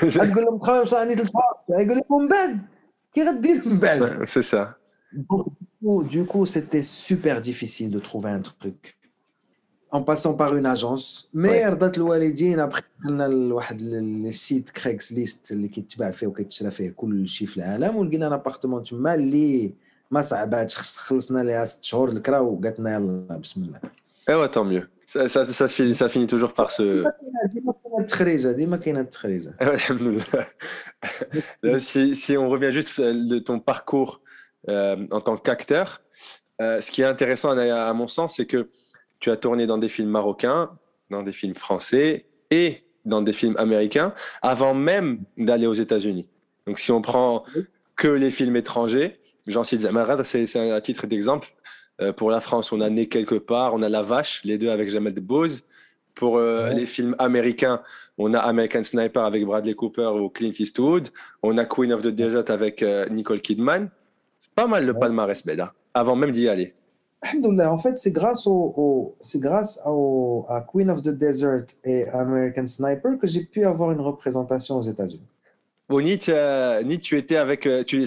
تقول لهم خويا صح عندي ثلاث شهور. يقول لك من بعد. كي غدير من بعد. سي سا دو كو سيتي سوبر ديفيسيل دو تروفي ان تروك en passant par une agence mais Ouais. رضات الوالدين ابخي دخلنا لواحد السيت كريكس ليست اللي كيتباع فيه وكيتشرى فيه كل شيء في العالم ولقينا ان ابارتمون تما اللي ما صعباتش خص خلصنا ليها ست شهور الكرا وقالت لنا يلا بسم الله Eh ouais, tant mieux. Ça, ça, ça, se finit, ça finit toujours par se. ديما كاينه التخريجه ديما كاينه التخريجه Eh ouais, alhamdoulilah. Là, si, si on revient juste de ton parcours euh, en tant qu'acteur, euh, ce qui est intéressant à, à mon sens, c'est que tu as tourné dans des films marocains, dans des films français et dans des films américains avant même d'aller aux États-Unis. Donc, si on prend que les films étrangers, j'en cite Zamarad, c'est un titre d'exemple. Euh, pour la France, on a Né quelque part, on a La Vache, les deux avec Jamel Debbouze. Pour euh, les films américains, on a American Sniper avec Bradley Cooper ou Clint Eastwood. On a Queen of the Desert avec euh, Nicole Kidman. C'est pas mal le palmarès, Bella, avant même d'y aller en fait, c'est grâce, au, c'est grâce à Queen of the Desert et American Sniper que j'ai pu avoir une représentation aux États-Unis. Bon, ni tu, ni tu étais avec euh, tu,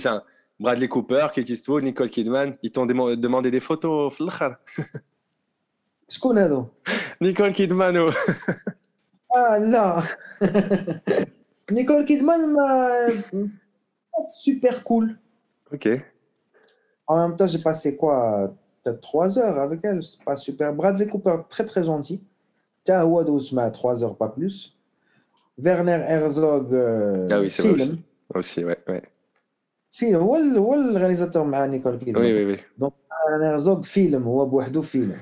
Bradley Cooper, Kate Nicole Kidman. Ils t'ont demandé des photos. Ce qu'on a Nicole Kidman. Oh. Ah là Nicole Kidman m'a super cool. Ok. En même temps, j'ai passé quoi peut-être trois heures avec elle. C'est pas super. Bradley Cooper, très très gentil. Tawad Ousma, trois heures, pas plus. Werner Herzog, euh, ah oui, c'est film. Aussi, ouais. ouais. Film, ou le réalisateur avec Nicole Kidman. Oui, oui, oui. Donc, Werner Herzog, film, ou Bouhdou, film.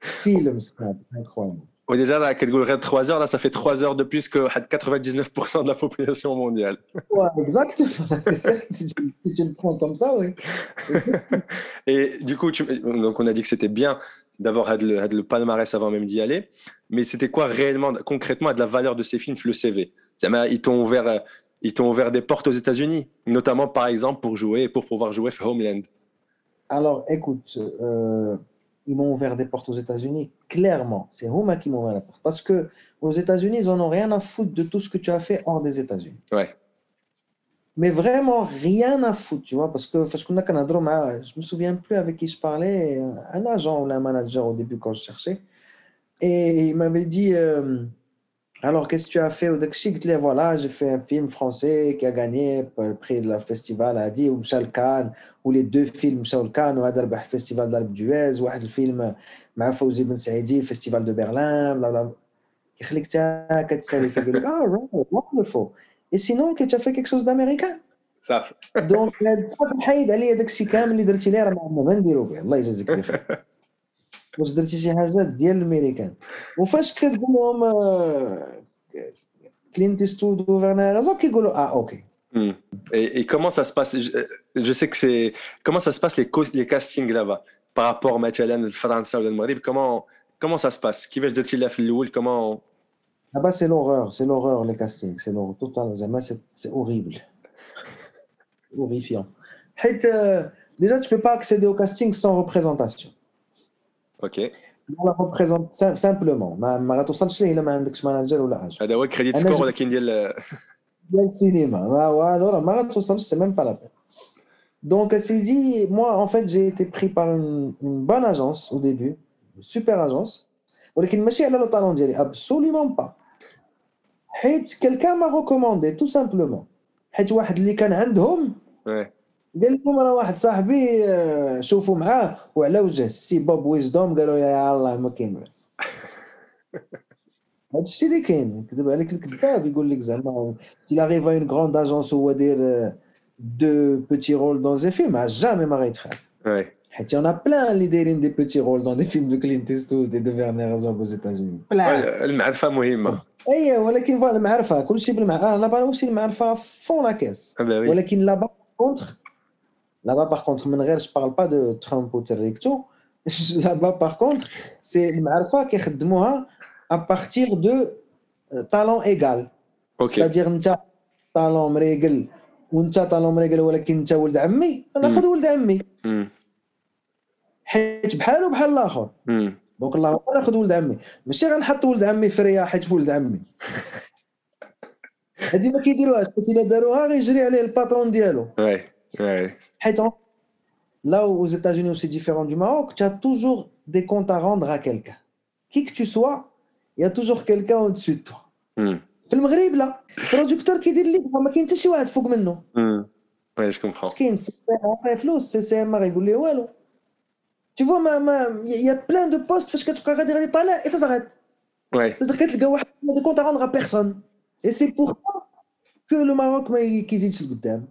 film, c'est incroyable. Oui, déjà, là, qu'elle 3 heures, là, ça fait 3 heures de plus que 99% de la population mondiale. Ouais, exactement. C'est certes, si tu, si tu, le prends comme ça, oui. Et du coup, tu, donc on a dit que c'était bien d'avoir le, le, palmarès avant même d'y aller. Mais c'était quoi réellement, concrètement, de la valeur de ces films, le CV Ils t'ont ouvert, ils t'ont ouvert des portes aux États-Unis, notamment par exemple pour jouer, pour pouvoir jouer Homeland. Alors, écoute, euh, ils m'ont ouvert des portes aux États-Unis, clairement. C'est Homa qui m'ont ouvert la porte. Parce que aux États-Unis, ils n'en ont rien à foutre de tout ce que tu as fait hors des États-Unis. Ouais. Mais vraiment rien à foutre, tu vois, parce que je me souviens plus avec qui je parlais, un agent ou un manager au début quand je cherchais, et il m'avait dit. Euh, alors, qu'est-ce que tu as fait au Dakshik Voilà, j'ai fait un film français qui a gagné le prix de la festival à dit ou Michel Khan, ou les deux films Michel Khan, ou le festival d'Alp d'Huez, ou le film مع فوزي بن سعيدي festival de Berlin, bla يخليك تاكد تسالي كيقول لك اه right, wonderful. Et sinon, que tu as fait quelque chose d'américain صافي دونك صافي حيد عليا داك الشيء كامل اللي درتي ليه راه ما عندنا ما نديرو به الله يجازيك بخير واش درتي شي حاجات ديال الامريكان وفاش كتقول لهم كلينت ايستود وفيرنر هيرزوغ كيقولوا اه اوكي Et, et, comment ça se passe je, je, sais que c'est comment ça se passe les, les castings là-bas par rapport مثلا لفرنسا ولا المغرب comment comment ça se passe كيفاش درتي لها في الاول comment Là-bas, c'est l'horreur, c'est l'horreur, les castings, c'est l'horreur total. C'est horrible. Horrifiant. Euh, déjà, tu ne peux pas accéder au casting sans représentation. Ok. On la représente simplement ما ما غتوصلش ليه الا ما عندكش مانجر ولا حاجه هذا هو الكريديت سكور ولكن ديال ديال السينما ما والو راه ما غتوصلش سي ميم با لا بين Donc, c'est dit, moi, en fait, j'ai été pris par une, une bonne agence au début, une super agence. ولكن ماشي على لو طالون ديالي absolument pas حيت quelqu'un m'a recommandé tout simplement حيت واحد اللي كان عندهم ouais. قال لهم راه واحد صاحبي شوفوا معاه. وعلى وجه السي بوب ويزدوم قالوا يا الله ما كاين باس هذا الشيء اللي كاين. كذب عليك الكذاب يقول لك زعما il arrive à une grande agence هو داير دو بوتي رول دون زي فيلم جامي ما غيتخاد حيت a plein اللي دايرين دي بوتي رول دون دي فيلم دو كلينت ايستود دو فيرنر هيرزوغ aux États-Unis. المعرفه مهمه اي ولكن فوالا المعرفه كلشي بالمعرفه لابا اوسي المعرفه فون لا كيس ولكن لابا كونتخ Là-bas, par contre, je ne parle pas de Trump ou Terricto. Là-bas, par contre, c'est le Marfa qui est à partir de talent égal. Okay. C'est-à-dire, as talent مريقل وانت talent مريقل ولكن انت ولد عمي ناخذ ولد عمي حيت بحالو بحال الآخر دونك الله ناخذ ولد عمي ماشي غنحط ولد عمي في ريا حيت ولد عمي هذه ما كيديروهاش حيت الا داروها غيجري عليه الباترون ديالو Ouais. Là aux États-Unis, c'est différent du Maroc, tu as toujours des comptes à rendre à quelqu'un. Qui que tu sois, il y a toujours quelqu'un au-dessus de toi. Mm. في المغرب لا البرودكتور كيدير لك ما كاين حتى شي واحد فوق منه وي جو كومبرون مسكين عطيه فلوس سي سي ام ما غيقول ليه والو tu vois ما ما il y a plein de postes فاش كتبقى غادي غادي طالع et ça s'arrête ouais c'est-à-dire كتلقى واحد دي كونت à rendre à personne et c'est pour ça que le Maroc ما كيزيدش لقدام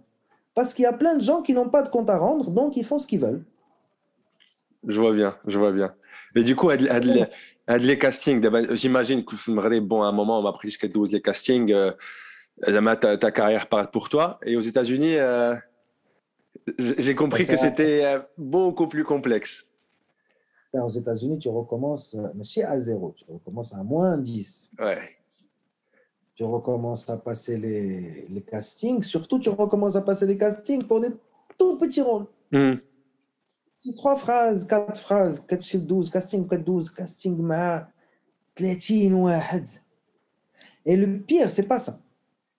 Parce qu'il y a plein de gens qui n'ont pas de compte à rendre, donc ils font ce qu'ils veulent. Je vois bien, je vois bien. Mais du coup, les castings, j'imagine que vous bon, à un moment, on m'a pris jusqu'à 12 les castings, euh, ta, ta carrière part pour toi. Et aux États-Unis, euh, j'ai compris que c'était euh, beaucoup plus complexe. Ben, aux États-Unis, tu recommences, mais à zéro, tu recommences à moins 10. Ouais tu recommences à passer les, les, castings. Surtout, tu recommences à passer les castings pour des tout petits rôles. Mm. Trois phrases, quatre phrases, 4 chiffres 12, casting 4 12, casting ma 30 Et le pire, c'est pas ça.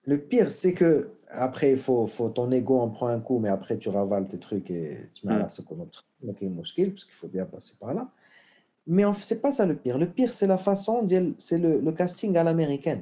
Le pire, c'est que après, faut, faut, ton ego en prend un coup, mais après, tu ravales tes trucs et tu mets à hmm. la seconde Donc, il parce qu'il faut bien passer par là. Mais c'est pas ça le pire. Le pire, c'est la façon, c'est le casting à l'américaine.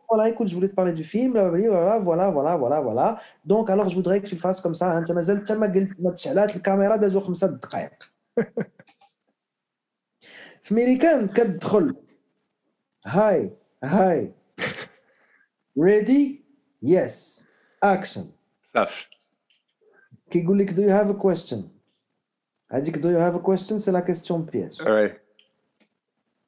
voilà, écoute, je voulais te parler du film, voilà, voilà, voilà, voilà, voilà. Donc, alors, je voudrais que tu le fasses comme ça. انت مازال انت ما قلت ما تشعلات الكاميرا دازو خمسة دقائق. في ميريكان كتدخل هاي هاي ready yes action صافي كيقول لك do you have a question هذيك do you have a question c'est la question piège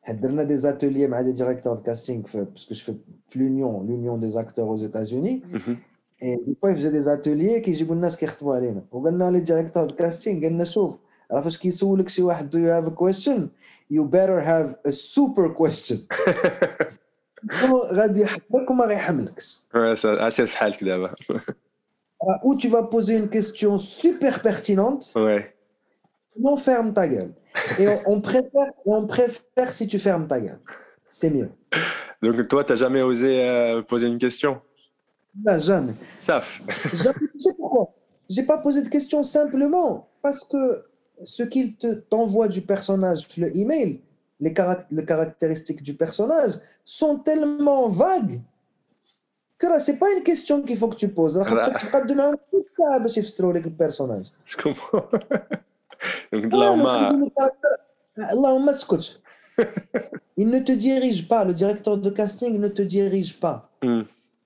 ouais حضرنا des ateliers مع des directeurs de casting parce que je fais l'union l'union des acteurs aux États-Unis et une fois ils faisaient des ateliers كيجيبوا الناس كيخطبوا علينا وقلنا لي directeurs de casting قلنا شوف راه فاش كيسولك شي واحد do you have a question you better have a super question غادي يحبك وما غيحملكش اسير في حالك دابا ou tu vas poser une question super pertinente ouais non ferme ta gueule et on, on préfère on préfère si tu fermes ta gueule c'est mieux donc toi t'as jamais osé euh, poser une question? Non jamais Saf. jamais tu sais pourquoi? J'ai pas posé de question simplement parce que ce qu'il t'envoie du personnage le email les, les, caractéristiques du personnage sont tellement vagues que là, c'est pas une question qu'il faut que tu poses. le personnage. Je comprends. Il ne te dirige pas, le directeur de casting ne te dirige pas. Mm.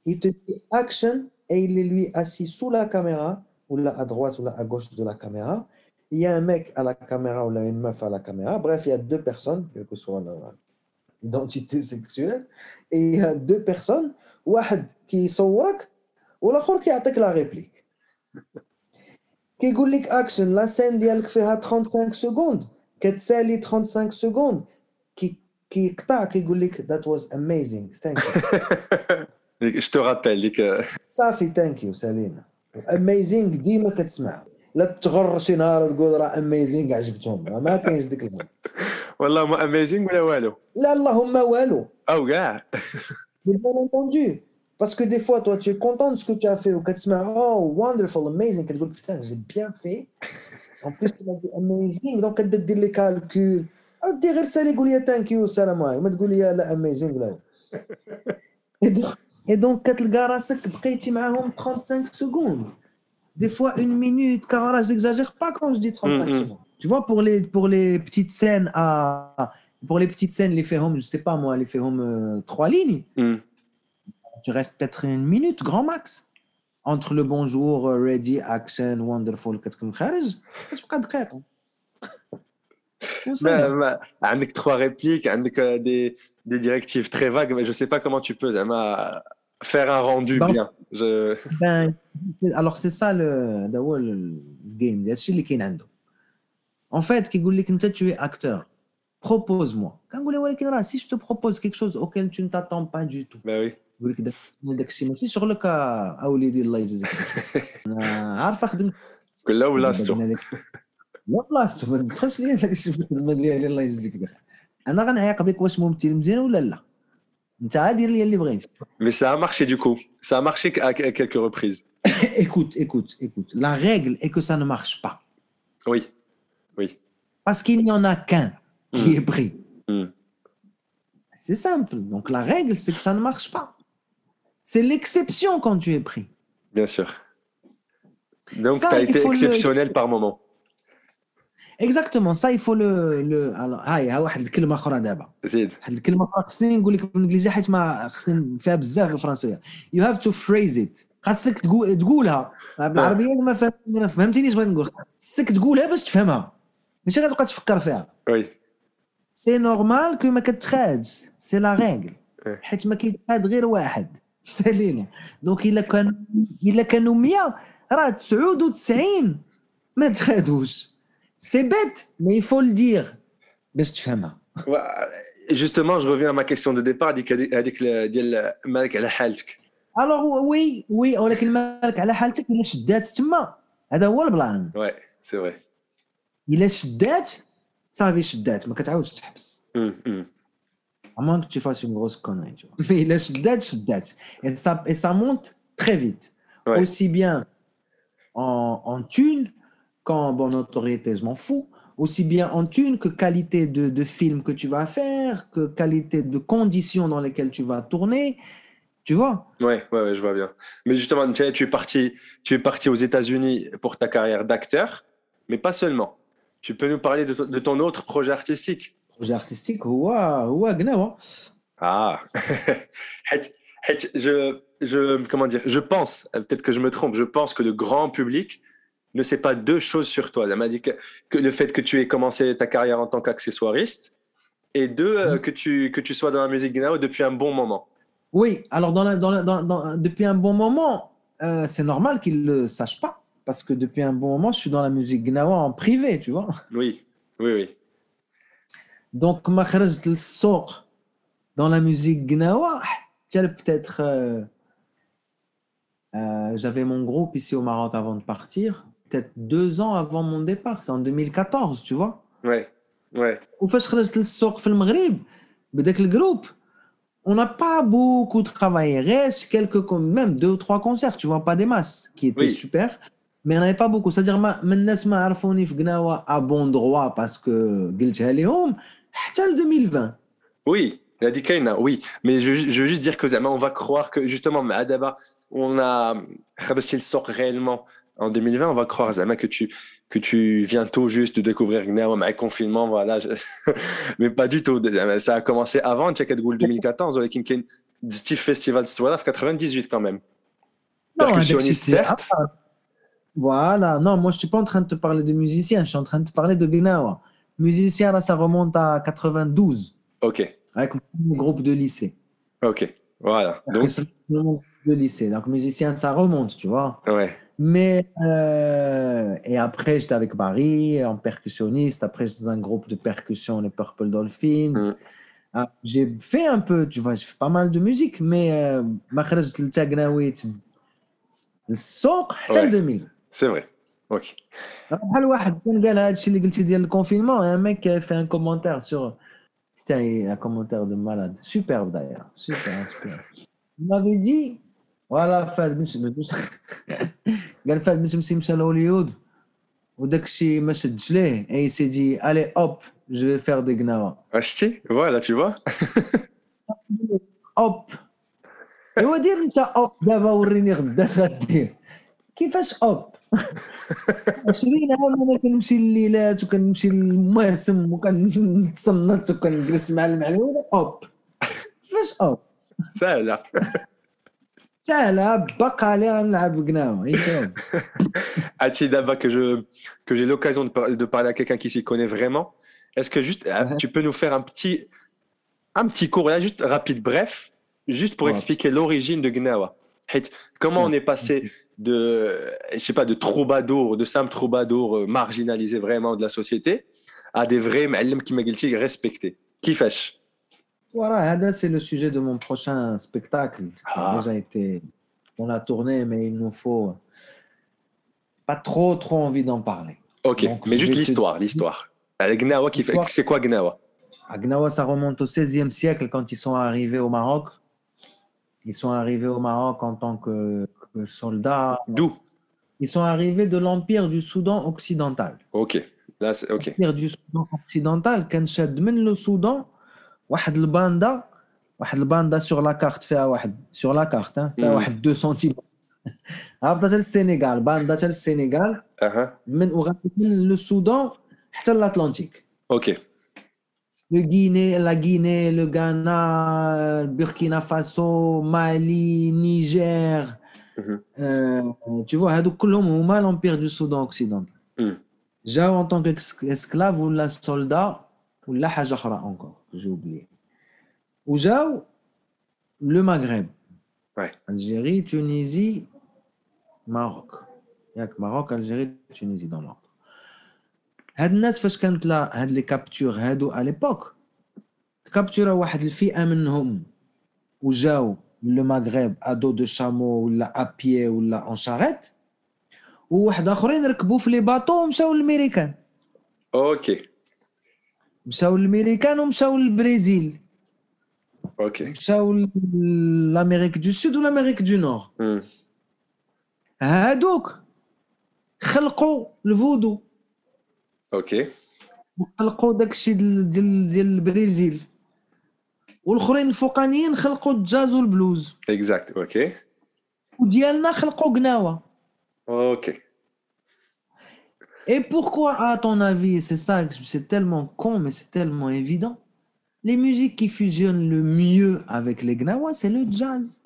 Il te dit action et il est lui assis sous la caméra, ou là à droite ou là à gauche de la caméra, il y a un mec à la caméra ou là une meuf à la caméra. Bref, il y a deux personnes, quelle que soit l'identité sexuelle, et il y a deux personnes, واحد كيصورك والاخر كيعطيك لا ريبليك كيقول لك اكشن لا سين ديالك فيها 35 سكوند كتسالي 35 سكوند. كي كيقطع كيقول لك ذات واز اميزينغ ثانك يو جو تو رابيل ديك صافي ثانك يو سالينا. اميزينغ ديما كتسمع. لا تغر شي نهار تقول راه اميزينغ عجبتهم. ما كاينش ديك الهضرة. والله ما اميزينغ ولا والو. لا اللهم والو. أو كاع. Entendu. Parce que des fois, toi, tu es content de ce que tu as fait, ou que tu oh, wonderful, amazing, tu te dis, putain, j'ai bien fait. En plus, tu m'as dit amazing, donc tu dis les calculs. Ah, tu dis, ça, les gouliers, thank you, salam alaikum. Tu dis, là, amazing, là. Et donc, et donc, quand le tu te dis, tu 35 secondes. Des fois, une minute, car je n'exagère pas quand je dis 35 mm-hmm. Tu vois, pour les, pour les petites scènes à. Pour les petites scènes, les faits home, je sais pas moi, les faits euh, trois lignes. Mm tu restes peut-être une minute, grand max. Entre le bonjour, uh, ready, action, wonderful, كتكون خارج كتبقى دقيقة. bah, bah, عندك trois répliques, عندك des, des directives très vagues, mais je sais pas comment tu peux زعما faire un rendu Ben- bien. Je... Ben, alors c'est ça le هذا هو الجيم هذا الشيء اللي كاين عنده en fait كيقول لك انت tu es acteur propose-moi كنقول له ولكن راه si je te propose quelque chose auquel tu ne t'attends pas du tout Bah oui. يقول لك داك داك الشيء ماشي شغلك آه، اوليدي الله يجزيك بخير. انا عارف اخدم لا بلاصتو لا بلاصتو ما تدخلش ليا داك الشيء في الخدمه ديالي الله يجزيك بخير انا غنعيق بك واش ممثل مزيان ولا لا انت عا دير لي اللي بغيتي Mais ça a marché du coup. Ça a marché à à quelques reprises. écoute écoute écoute la règle est que ça ne marche pas Oui. Oui. parce qu'il n'y en a qu'un qui Mm. est pris Hmm. c'est simple donc la règle c'est que ça ne marche pas c'est l'exception quand tu es pris Bien sûr. Donc, tu as été exceptionnel par moment. اكزاكتومون سا يفو لو لو هاي ها واحد الكلمه اخرى دابا زيد واحد الكلمه اخرى خصني نقول لك بالانجليزيه حيت ما خصني فيها بزاف الفرنسيه يو هاف تو فريز ات خاصك تقول تقولها بالعربيه ما فهمتينيش بغيت نقول خاصك تقولها باش تفهمها ماشي غتبقى تفكر فيها وي سي نورمال كو ما كتخادش سي لا ريغل حيت ما كيتخاد غير واحد سالينا دونك إلا كان إلا كانوا 100 راه 99 ما تخادوش C'est bête, mais il faut le dire. Justement, je reviens à ma question de départ. Alors oui, oui, ولكن مالك على حالتك الا شدات تما هذا هو البلان. Ouais, c'est vrai. الا شدات صافي شدات ما كتعاودش تحبس. À moins que tu fasses une grosse connerie, tu vois. Mais la shiddat, shiddat. Et ça, et ça monte très vite. Ouais. Aussi bien en, en thune quand bon notoriété, je m'en fous. Aussi bien en thune que qualité de, de, film que tu vas faire, que qualité de conditions dans lesquelles tu vas tourner. Tu vois? Ouais, ouais, ouais, je vois bien. Mais justement, tu es parti, tu es parti aux États-Unis pour ta carrière d'acteur, mais pas seulement. Tu peux nous parler de, de ton autre projet artistique? Projet artistique Ouah, ouah, gnawa. Ah je, je, comment dire, je pense, peut-être que je me trompe, je pense que le grand public ne sait pas deux choses sur toi. Elle m'a dit que, le fait que tu aies commencé ta carrière en tant qu'accessoiriste et deux, euh, mhm. que, tu, que tu sois dans la musique Gnao depuis un bon moment. Oui, alors dans dans depuis un bon moment, euh, c'est normal qu'ils ne le sachent pas parce que depuis un bon moment, je suis dans la musique Gnawa en privé, tu vois. Oui, oui, oui. Donc, ma le dans la musique Gnawa, peut-être. Euh, j'avais mon groupe ici au Maroc avant de partir peut-être deux ans avant mon départ. C'est en 2014, tu vois. Ouais, ouais. وفاش خرجت للسوق في المغرب بداك الجروب on n'a pas beaucoup travaillé. Reste quelques, même deux ou trois concerts, tu vois, pas des masses, qui étaient oui. super, mais il n'y en avait pas beaucoup. C'est-à-dire, من الناس ما عرفوني في قناوة à bon droit parce que قلتها لهم Seul 2020. Oui, il dit Kaina, hein, oui. Mais je, veux juste dire que on va croire que justement, Adaba, on a. Rabashil sort réellement en 2020, on va croire Zama que tu que tu viens tout juste de découvrir Gnaum avec confinement, voilà. Mais pas du tout. Ça a commencé avant Tchakad Goul 2014, avec Kinkin Steve Festival Swalaf 98 quand même. Non, Percussionniste, certes. Voilà, non, moi je ne suis pas en train de te parler de musicien, je suis en train de te parler de Gnawa. Musicien, là, ça remonte à 92. OK. Avec mon groupe de lycée. OK, voilà. Donc... de lycée. Donc, musicien, ça remonte, tu vois. Ouais. Mais, euh, et après, j'étais avec Barry en percussionniste. Après, j'étais dans un groupe de percussion, les Purple Dolphins. Mm. Ah, j'ai fait un peu, tu vois, j'ai fait pas mal de musique, mais euh, le Tchagnaouit, le Sok, c'est 2000. C'est vrai. اوكي بحال واحد كان قال هذا الشيء اللي قلتي ديال الكونفينمون un mec qui a fait un commentaire sur c'était un commentaire de malade superbe d'ailleurs super super il m'avait dit فوالا فهد بن قال فهد بن شمسي مشى لهوليود وداك الشيء ما شدش ليه اي سي دي الي اوب جو في فيغ دي غناوا عشتي فوالا tu vois اوب ايوا دير انت اوب دابا وريني غدا اش غدير كيفاش اوب 20 عام انا كنمشي لليلات وكنمشي للمواسم وكنتصنت وكنجلس مع المعلمين اوب كيفاش اوب سهله que je que j'ai l'occasion de, de, parler à quelqu'un qui s'y connaît vraiment, est-ce que juste ah, tu peux nous faire un petit un petit cours là juste rapide bref juste pour expliquer l'origine de Gnawa. Comment on est passé de, je sais pas, de troubadours, de simples troubadours euh, marginalisés vraiment de la société, à des vrais m'allim qui m'aguilent respectés. Qui fâche? Voilà, c'est le sujet de mon prochain spectacle. Ah. Déjà été, on a tourné, mais il nous faut pas trop, trop envie d'en parler. Ok, mais juste l'histoire, l'histoire. Euh, Gnawa, c'est quoi Gnawa? Ah, Gnawa, ça remonte au XVIe siècle quand ils sont arrivés au Maroc. Ils sont arrivés au Maroc en tant que soldats. D'où Ils sont arrivés de l'Empire du Soudan occidental. Ok, là c'est ok. L'Empire du Soudan occidental, quand le Soudan, واحد الباندا واحد الباندا سور لا كارت فيها واحد سور لا كارت فيها واحد 2 سنتيمتر هبطت للسينيغال باندا للسينيغال اها من وغادي من السودان حتى للاطلنطيك اوكي لو غيني لا غيني لو غانا بوركينا فاسو مالي نيجر مهم. tu vois هادوك كلهم هما لومبير دو سودان اوكسيدونتال مم. جاو ان طونك اسكلاف ولا سولدا ولا حاجه اخرى اونكور جو اوبلي وجاو لو مغرب Ouais. الجيري تونيزي ماروك ياك ماروك الجيري تونيزي دون لوردر هاد الناس فاش كانت لا هاد لي كابتور هادو على ليبوك تكابتورا واحد الفئه منهم وجاو من لو مغرب ادو دو شامو ولا ابيي ولا اون شاريت وواحد اخرين ركبوا في لي باطو ومشاو للميريكان أوكي مشاو للميريكان ومشاو للبرازيل أوكي مشاو لامريك دو سود والامريك دو نور. هادوك خلقوا الفودو أوكي خلقوا داكشي ديال ديال البرازيل والاخرين الفوقانيين خلقوا الجاز والبلوز اكزاكت اوكي وديالنا خلقوا قناوه اوكي Et pourquoi, à ton avis, c'est ça, c'est tellement con, mais c'est tellement évident. Les musiques qui fusionnent le mieux avec les gnawa, c'est le jazz.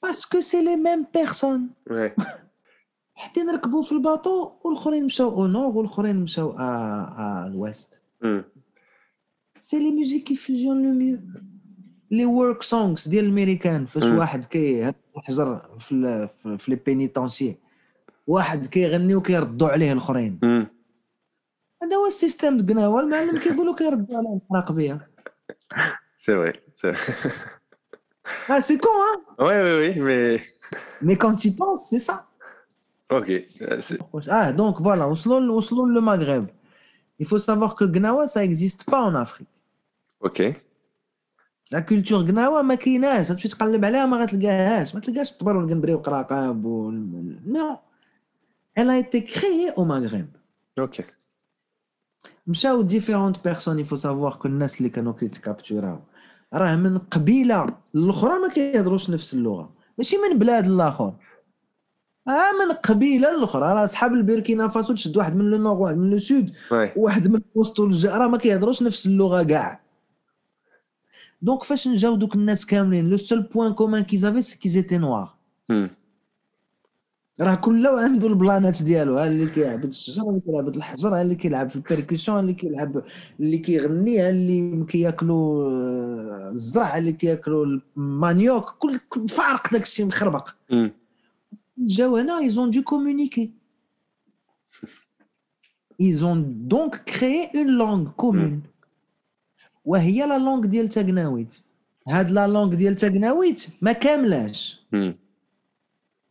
Parce que c'est les mêmes personnes. ouais حتى نركبوا في الباطو والاخرين مشاو او نور والاخرين مشاو à, à l'ouest. مم. C'est les musiques qui fusionnent le mieux. Les work songs ديال الامريكان فاش مم. واحد كيحجر في ال- في- في لي بينيتونسي واحد كيغني وكيردوا عليه الاخرين مم. هذا هو السيستم قناوه المعلم كيقولوا كيردوا على المراقبيه c'est vrai c'est vrai. اه سي كون ها ouais ouais oui mais مي كون تي بونس سي سا ok Euh, c'est- اه دونك فوالا وصلوا وصلوا للمغرب Il faut savoir que Gnawa, ça n'existe pas en Afrique. ok لا كولتور Gnawa ما كايناش تمشي تقلب عليها ما غتلقاهاش. ما تلقاش الطبر والقنبري والقراقاب وال... نو. Elle a été créée au Maghreb. ok. مشاو ديفيرونت بيرسون يفو سافوار كو الناس اللي كانوا كيتكابتوراو. راه من قبيلة الاخرى ما كيهضروش نفس اللغة. ماشي من بلاد الآخر آه من قبيلة الاخرى راه صحاب البوركينا فاسو تشد واحد من لو نور واحد من لو سود واحد من وسط الجزائر راه ما كيهضروش نفس اللغة كاع. دونك فاش نجاو دوك الناس كاملين لو سول بوين كومان كيزافي سي كيزيتي نوار Hmm. راه كل عنده البلانات ديالو ها اللي كيعبد الشجر ها اللي كيعبد الحجر ها اللي كيلعب في البيركسيون ها اللي كيلعب اللي كيغني ها اللي كياكلوا آه، الزرع ها اللي كياكلوا المانيوك كل كل فارق داك الشيء مخربق Hmm. جاو هنا ils ont dû communiquer ils ont donc créé une langue commune وهي لا لونغ ديال تاغناويت هاد لا لونغ ديال تاغناويت ما كاملاش Hmm.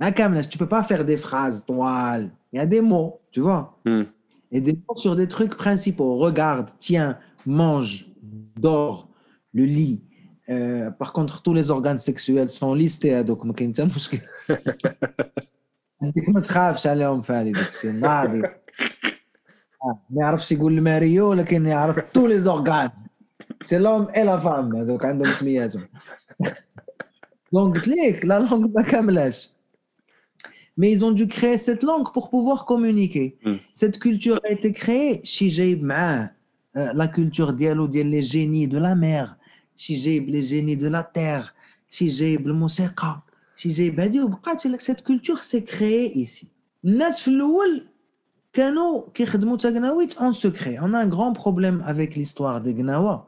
ما كاملاش tu peux pas faire des phrases toiles il y a des mots tu vois Hmm. et des mots sur des trucs principaux regarde tiens mange dors le lit Euh, par contre tous les organes sexuels sont listés هذوك ما كاين حتى مشكل عندك ما تخافش عليهم في هذه داك الشيء ناضي آه، ما يعرفش يقول الماريو ولكن يعرف تو لي زورغان سي لوم اي لا فام هذوك عندهم سمياتهم دونك قلت لك لا لونغ ما كاملاش Mais ils ont dû créer cette langue pour pouvoir communiquer. Mm. Cette culture a été créée شي جايب معاه آه، la culture ديالو ديال les génies de la mer شي جايب les génies de la terre شي جايب الموسيقى شي جايب هادي وبقات لك cette culture s'est créée ici. الناس في الأول كانوا كيخدموا تاغناويت en secret. On a un grand problème avec l'histoire des Gnawa.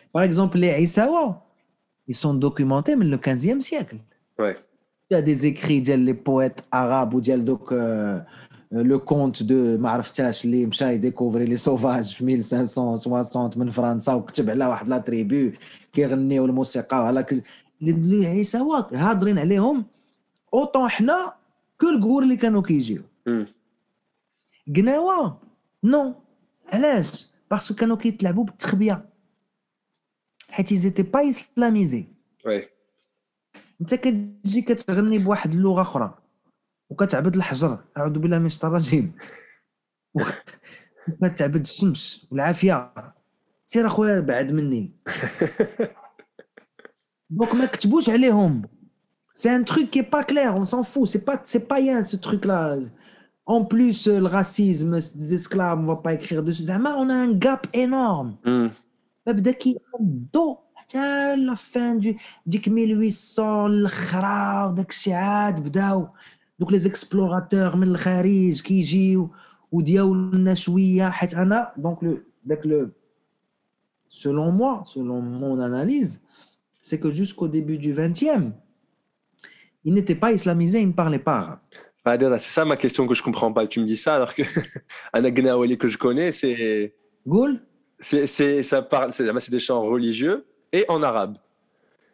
باغ اكزومبل لي عيساوا ils sont documentés من لو 15e siècle ouais Il y a des écrits ديال لي بويت اراب وديال دوك لو كونت دو ما عرفتاش اللي مشى يديكوفري لي سوفاج في 1560 من فرنسا وكتب على واحد لا تريبو كيغنيو الموسيقى وعلى كل اللي عيساوا هاضرين عليهم اوطون حنا كو الكور اللي كانوا كيجيو Hmm. قناوه نو علاش باسكو كانوا كيتلعبوا بالتخبيه حيت زيتي با اسلاميزي Ouais. انت كتجي كتغني بواحد اللغه اخرى وكتعبد الحجر اعوذ بالله من الشيطان الرجيم وك- وكتعبد الشمس والعافيه سير اخويا بعد مني دونك ما كتبوش عليهم سي ان تروك كي با كلير اون سان فو سي با سي با ين سو تروك لا En plus, euh, le racisme, des esclaves, on va pas écrire dessus. زعما on a un gap énorme. Hmm. بدا كيضو حتى لا فان دي ديك 1800 الاخرى وداك الشيء عاد بداو دوك لي زيكسبلوراتور من الخارج كيجيو ودياولنا شويه حيت انا دونك لو داك لو selon moi selon mon analyse c'est que jusqu'au début du 20e il n'était pas islamisé il ne parlait pas arabe Ah, Dada, c'est ça ma question que je comprends pas. Tu me dis ça alors que un Agnaouali que je connais, c'est, قول c'est, c'est, ça parle, c'est, c'est des chants religieux et en arabe.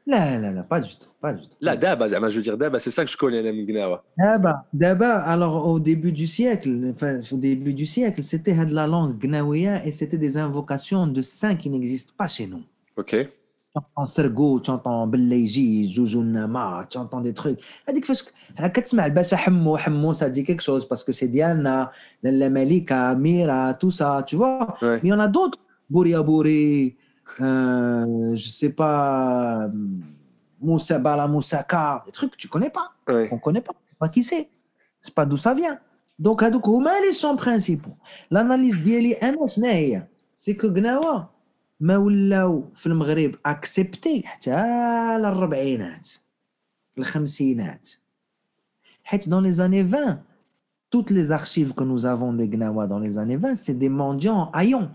لا لا لا pas du tout pas du tout Là, Daba, Zama, je veux dire Daba, c'est ça que je connais, Nam Gnawa. D'abord, d'abord, alors au début du siècle, enfin au début du siècle, c'était de la langue gnaouia et c'était des invocations de saints qui n'existent pas chez nous. Ok. Tu entends Sergo, tu entends Belleji, Joujou Nama, tu entends des trucs. هذيك فاش كتسمع الباشا حمو حمو ça dit quelque chose parce que c'est Diana, la Malika, Mira, tout ça, tu vois. Ouais. Mais il y en a d'autres. Bouria Bouri, euh, je sais pas, Moussa Bala Moussaka, des trucs que tu connais pas. Ouais. On connaît pas, on sait pas qui c'est. C'est pas d'où ça vient. Donc, هذوك هما les champs principaux. L'analyse ديالي انا شنو هي؟ سي كو قناوه ما ولاو في المغرب اكسبتي حتى للربعينات الخمسينات حيت dans les années 20 toutes les archives que nous avons des Gnawa dans les années 20 c'est des mendiants haillons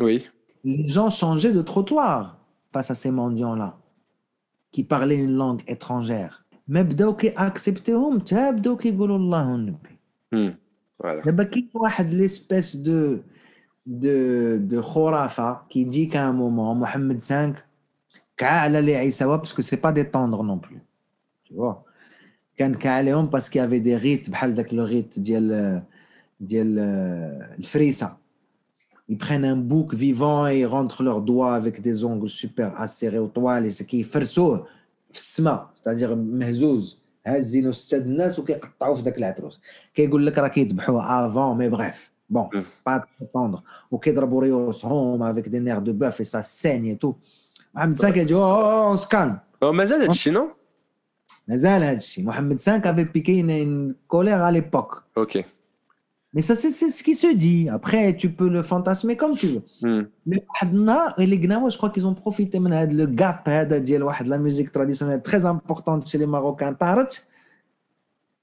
Oui. les gens changeaient de trottoir face à ces mendiants-là qui parlaient une langue étrangère. ما بداو كيأكسبتيهم حتى بداو كيقولوا الله النبي Hmm. Voilà. دابا كاين واحد ليسبيس دو دو دو خرافه كيجي كان مومون محمد 5 كاع على لي عيساوا باسكو سي با دي طوندر نون بلو tu vois كان كاع عليهم باسكو يافي دي ريت بحال داك لو ريت ديال ديال الفريسه ils prennent un bouc vivant et ils rentrent leurs doigts avec des ongles super acérés aux toiles et كيفرسوه في السماء c'est-à-dire مهزوز هازينو ستة د الناس وكيقطعوه في ذاك العتروس كيقول لك راه كيذبحوه افون مي بريف بون Mm. با طوندر وكيضربوا ريوسهم افيك دي نير دو بوف اي سا سيني تو محمد سان كيجي او سكان Oh, Mazal Hadchi, non مازال هذا الشيء محمد سان افي بيكي une colère à l'époque Ok. mais ça c'est c'est ce qui se dit après tu peux le fantasmer comme tu veux Hmm. Mais واحد النهار اللي قناوه je crois qu'ils ont profité من هذا لو gap هذا ديال واحد لا ميوزيك تراديسيونيل تري امبورطون chez les Marocains طارت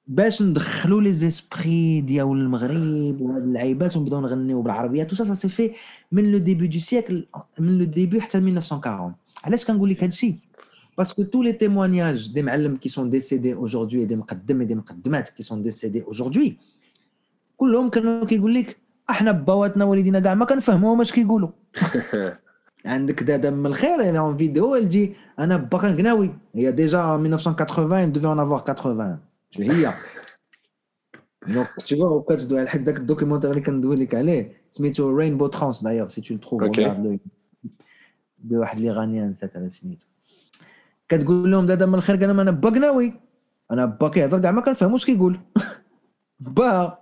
باش ندخلوا لي زيسبري ديال المغرب وهاد اللعيبات ونبداو نغنيو بالعربيه تو سا سا سي في من لو ديبي دو سيكل من لو ديبي حتى 1940 علاش كنقول لك هادشي باسكو تو لي témoignages دي معلم كي سون ديسيدي اaujourd'hui دي مقدم دي مقدمات كي سون ديسيدي aujourd'hui كلهم كانوا كيقول لك إحنا بواتنا والدينا كاع ما كنفهموهم اش كيقولوا. عندك دادا من الخير اللي اون فيديو اللي تجي أنا با كان قناوي هي ديجا 1980 devait en avoir 80 شو هي دونك tu vois وكتدوي على حد ذاك الدوكيومونتير اللي كندوي لك عليه سميتو رينبو ترانس دايوغ سي تو تروف Ok. دو واحد الاغانيان ثلاثة سميتو كتقول لهم دادا من الخير قال لهم أنا با قناوي أنا با كيهضر كاع ما كنفهموش كيقول با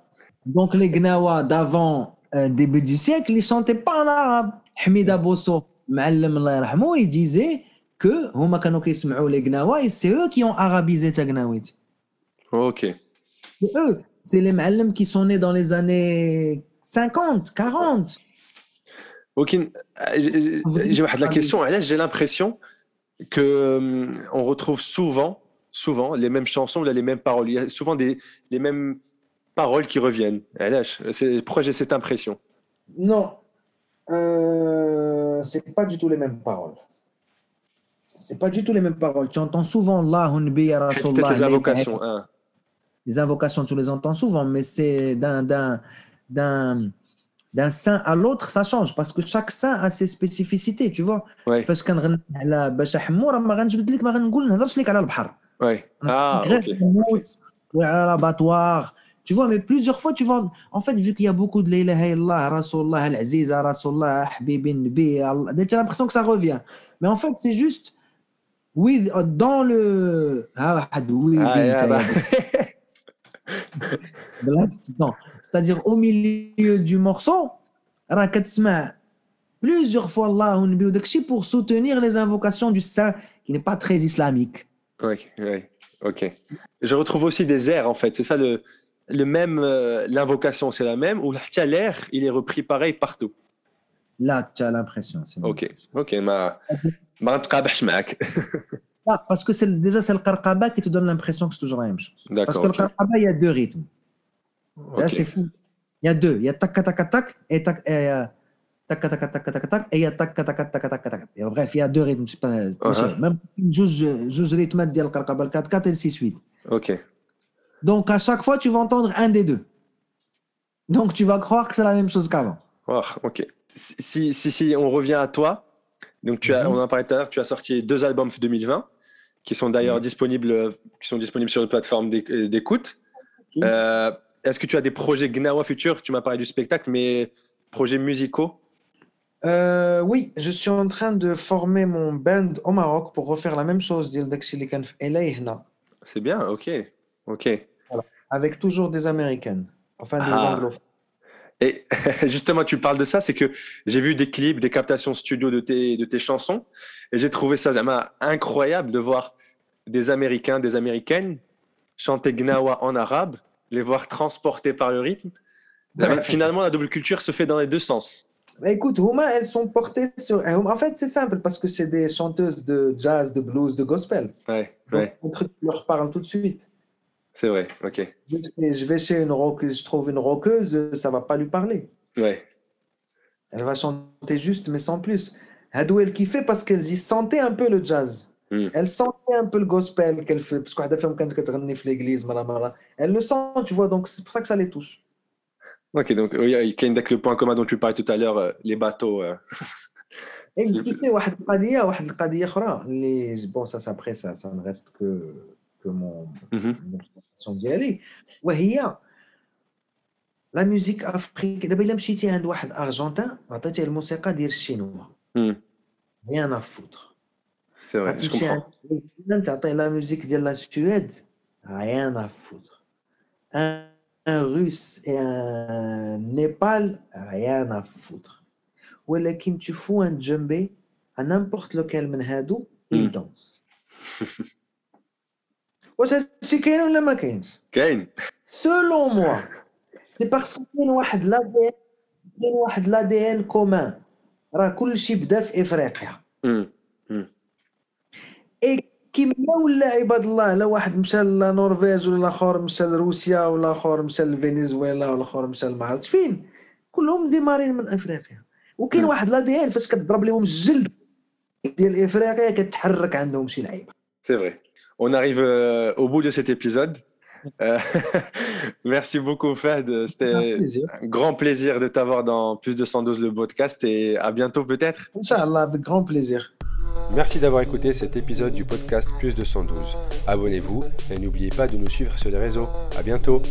Donc les Gnawa d'avant, euh, début du siècle, ils ne chantaient pas en arabe. Hamida Bosso, il disait que les Gnawa et c'est eux qui ont arabisé Tchagnawit. Ok. C'est eux, c'est les Ma'allam qui sont nés dans les années 50, 40. Ok, j'ai la question. J'ai l'impression que euh, on retrouve souvent, souvent les mêmes chansons, les mêmes paroles. Il y a souvent des, les mêmes paroles qui reviennent. Et là, je- c'est- pourquoi j'ai cette impression Non, euh, c'est pas du tout les mêmes paroles. C'est pas du tout les mêmes paroles. Tu entends souvent Allah, Nabi, Ya Rasulallah, Peut-être les les- invocations. hein. Les invocations, tu les entends souvent, mais c'est d'un d'un d'un d'un saint à l'autre, ça change parce que chaque saint a ses spécificités, tu vois. Ouais, فاش كنغني على باشا حمو راه ما غنجبد لك ما غنقول نهضرش لك على البحر ouais. Ah, غير ok. الناموس ou à l'abattoir. tu vois, mais plusieurs fois, tu vois, en fait, vu qu'il y a beaucoup de la ilaha Rasulullah, Al-Aziza, Rasulullah, Habibin, Nabi, tu as l'impression que ça revient. Mais en fait, c'est juste, oui, dans le. Ah, oui, ah, bah. C'est-à-dire, au milieu du morceau, plusieurs fois Allahu Nabi pour soutenir les invocations du saint qui n'est pas très islamique. Oui, oui, ok. Je retrouve aussi des airs, en fait, c'est ça le. De le même, euh, l'invocation c'est la même, ou l'air, il est repris pareil partout. Là, tu as l'impression. Ok, ok, ma. Ma ah, parce que c'est, déjà, c'est le Qarqaba qui te donne l'impression que c'est toujours la même chose. Parce que okay. le Qarqaba, il y a deux rythmes. Okay. Là, c'est fou. Il y a deux. Il y a tac, tac, tac, et tac, et tac, tac, tac, tac, tac, et il y a tac, tac, tac, tac, tac, tac. Bref, il y a deux rythmes. C'est pas, uh -huh. Même une juge, juge rythme, il y a le Qarqaba, le 4, 4 et le 6, 8. Ok. Donc à chaque fois, tu vas entendre un des deux. Donc tu vas croire que c'est la même chose qu'avant. Oh, ok. Si, si, on revient à toi, donc tu as, mhm. on en a parlé tout à l'heure, tu as sorti deux albums 2020 qui sont d'ailleurs mhm. disponibles, qui sont disponibles sur les plateformes euh, d'écoute. Mhm. Euh, est-ce que tu as des projets Gnawa futurs Tu m'as parlé du spectacle, mais projets musicaux? Euh, oui, je suis en train de former mon band au Maroc pour refaire la même chose, C'est bien, ok ok. avec toujours des américaines, enfin des Ah. anglophones. Et justement, tu parles de ça, c'est que j'ai vu des clips, des captations studio de tes, de tes chansons, et j'ai trouvé ça incroyable de voir des Américains, des Américaines chanter Gnawa en arabe, les voir transportés par le rythme. Finalement, la double culture se fait dans les deux sens. Bah, écoute, Houma, elles sont portées sur. En fait, c'est simple parce que c'est des chanteuses de jazz, de blues, de gospel. Ouais, Donc, ouais, qui leur parle tout de suite. C'est vrai, ok. Je vais chez une rockeuse, je trouve une rockeuse, ça ne va pas lui parler. Ouais. Elle va chanter juste, mais sans plus. Hadou, elle kiffait parce qu'elle y sentait un peu le jazz. Hmm. Elle sentait un peu le gospel qu'elle fait. Parce qu'elle fait un quand elle l'église, elle le sent, tu vois, donc c'est pour ça que ça les touche. Ok, donc il y a le point commun dont tu parlais tout à l'heure, euh, les bateaux. Euh... Et tu sais, bon, ça, après, ça, ça ne reste que. mon ديالي وهي لا ميوزيك افريك دابا إلا مشيتي عند واحد ارجنتان عطيتيه الموسيقى ديال الشينوا. ريان ا فوتر غتمشي عند تعطيه لا ميوزيك ديال لا سويد ريان ا فوتر ان روس ان نيبال ريان ا فوتر ولكن تشوفو ان جمبي ان امبورت لوكال من هادو il danse. واش هادشي كاين ولا ما كاينش selon moi c'est parce que كاين واحد لا كاين واحد لا دي ان كومان راه كلشي بدا في افريقيا. اي كيما ولا عباد الله لا واحد مشى للنرويج ولا الآخر مشى لروسيا ولا الآخر مشى لفنزويلا ولا الآخر مشى لما عرفتش فين كلهم ديمارين من افريقيا وكاين. واحد لا دي ان فاش كتضرب لهم الجلد ديال افريقيا كتحرك عندهم شي لعيبه C'est vrai. On arrive euh, au bout de cet épisode. Euh, merci beaucoup, Fed. C'était un grand plaisir de t'avoir dans Plus de 112 le podcast et à bientôt peut-être. Inch'Allah, avec grand plaisir. Merci d'avoir écouté cet épisode du podcast Plus de 112. Abonnez-vous et n'oubliez pas de nous suivre sur les réseaux. À bientôt.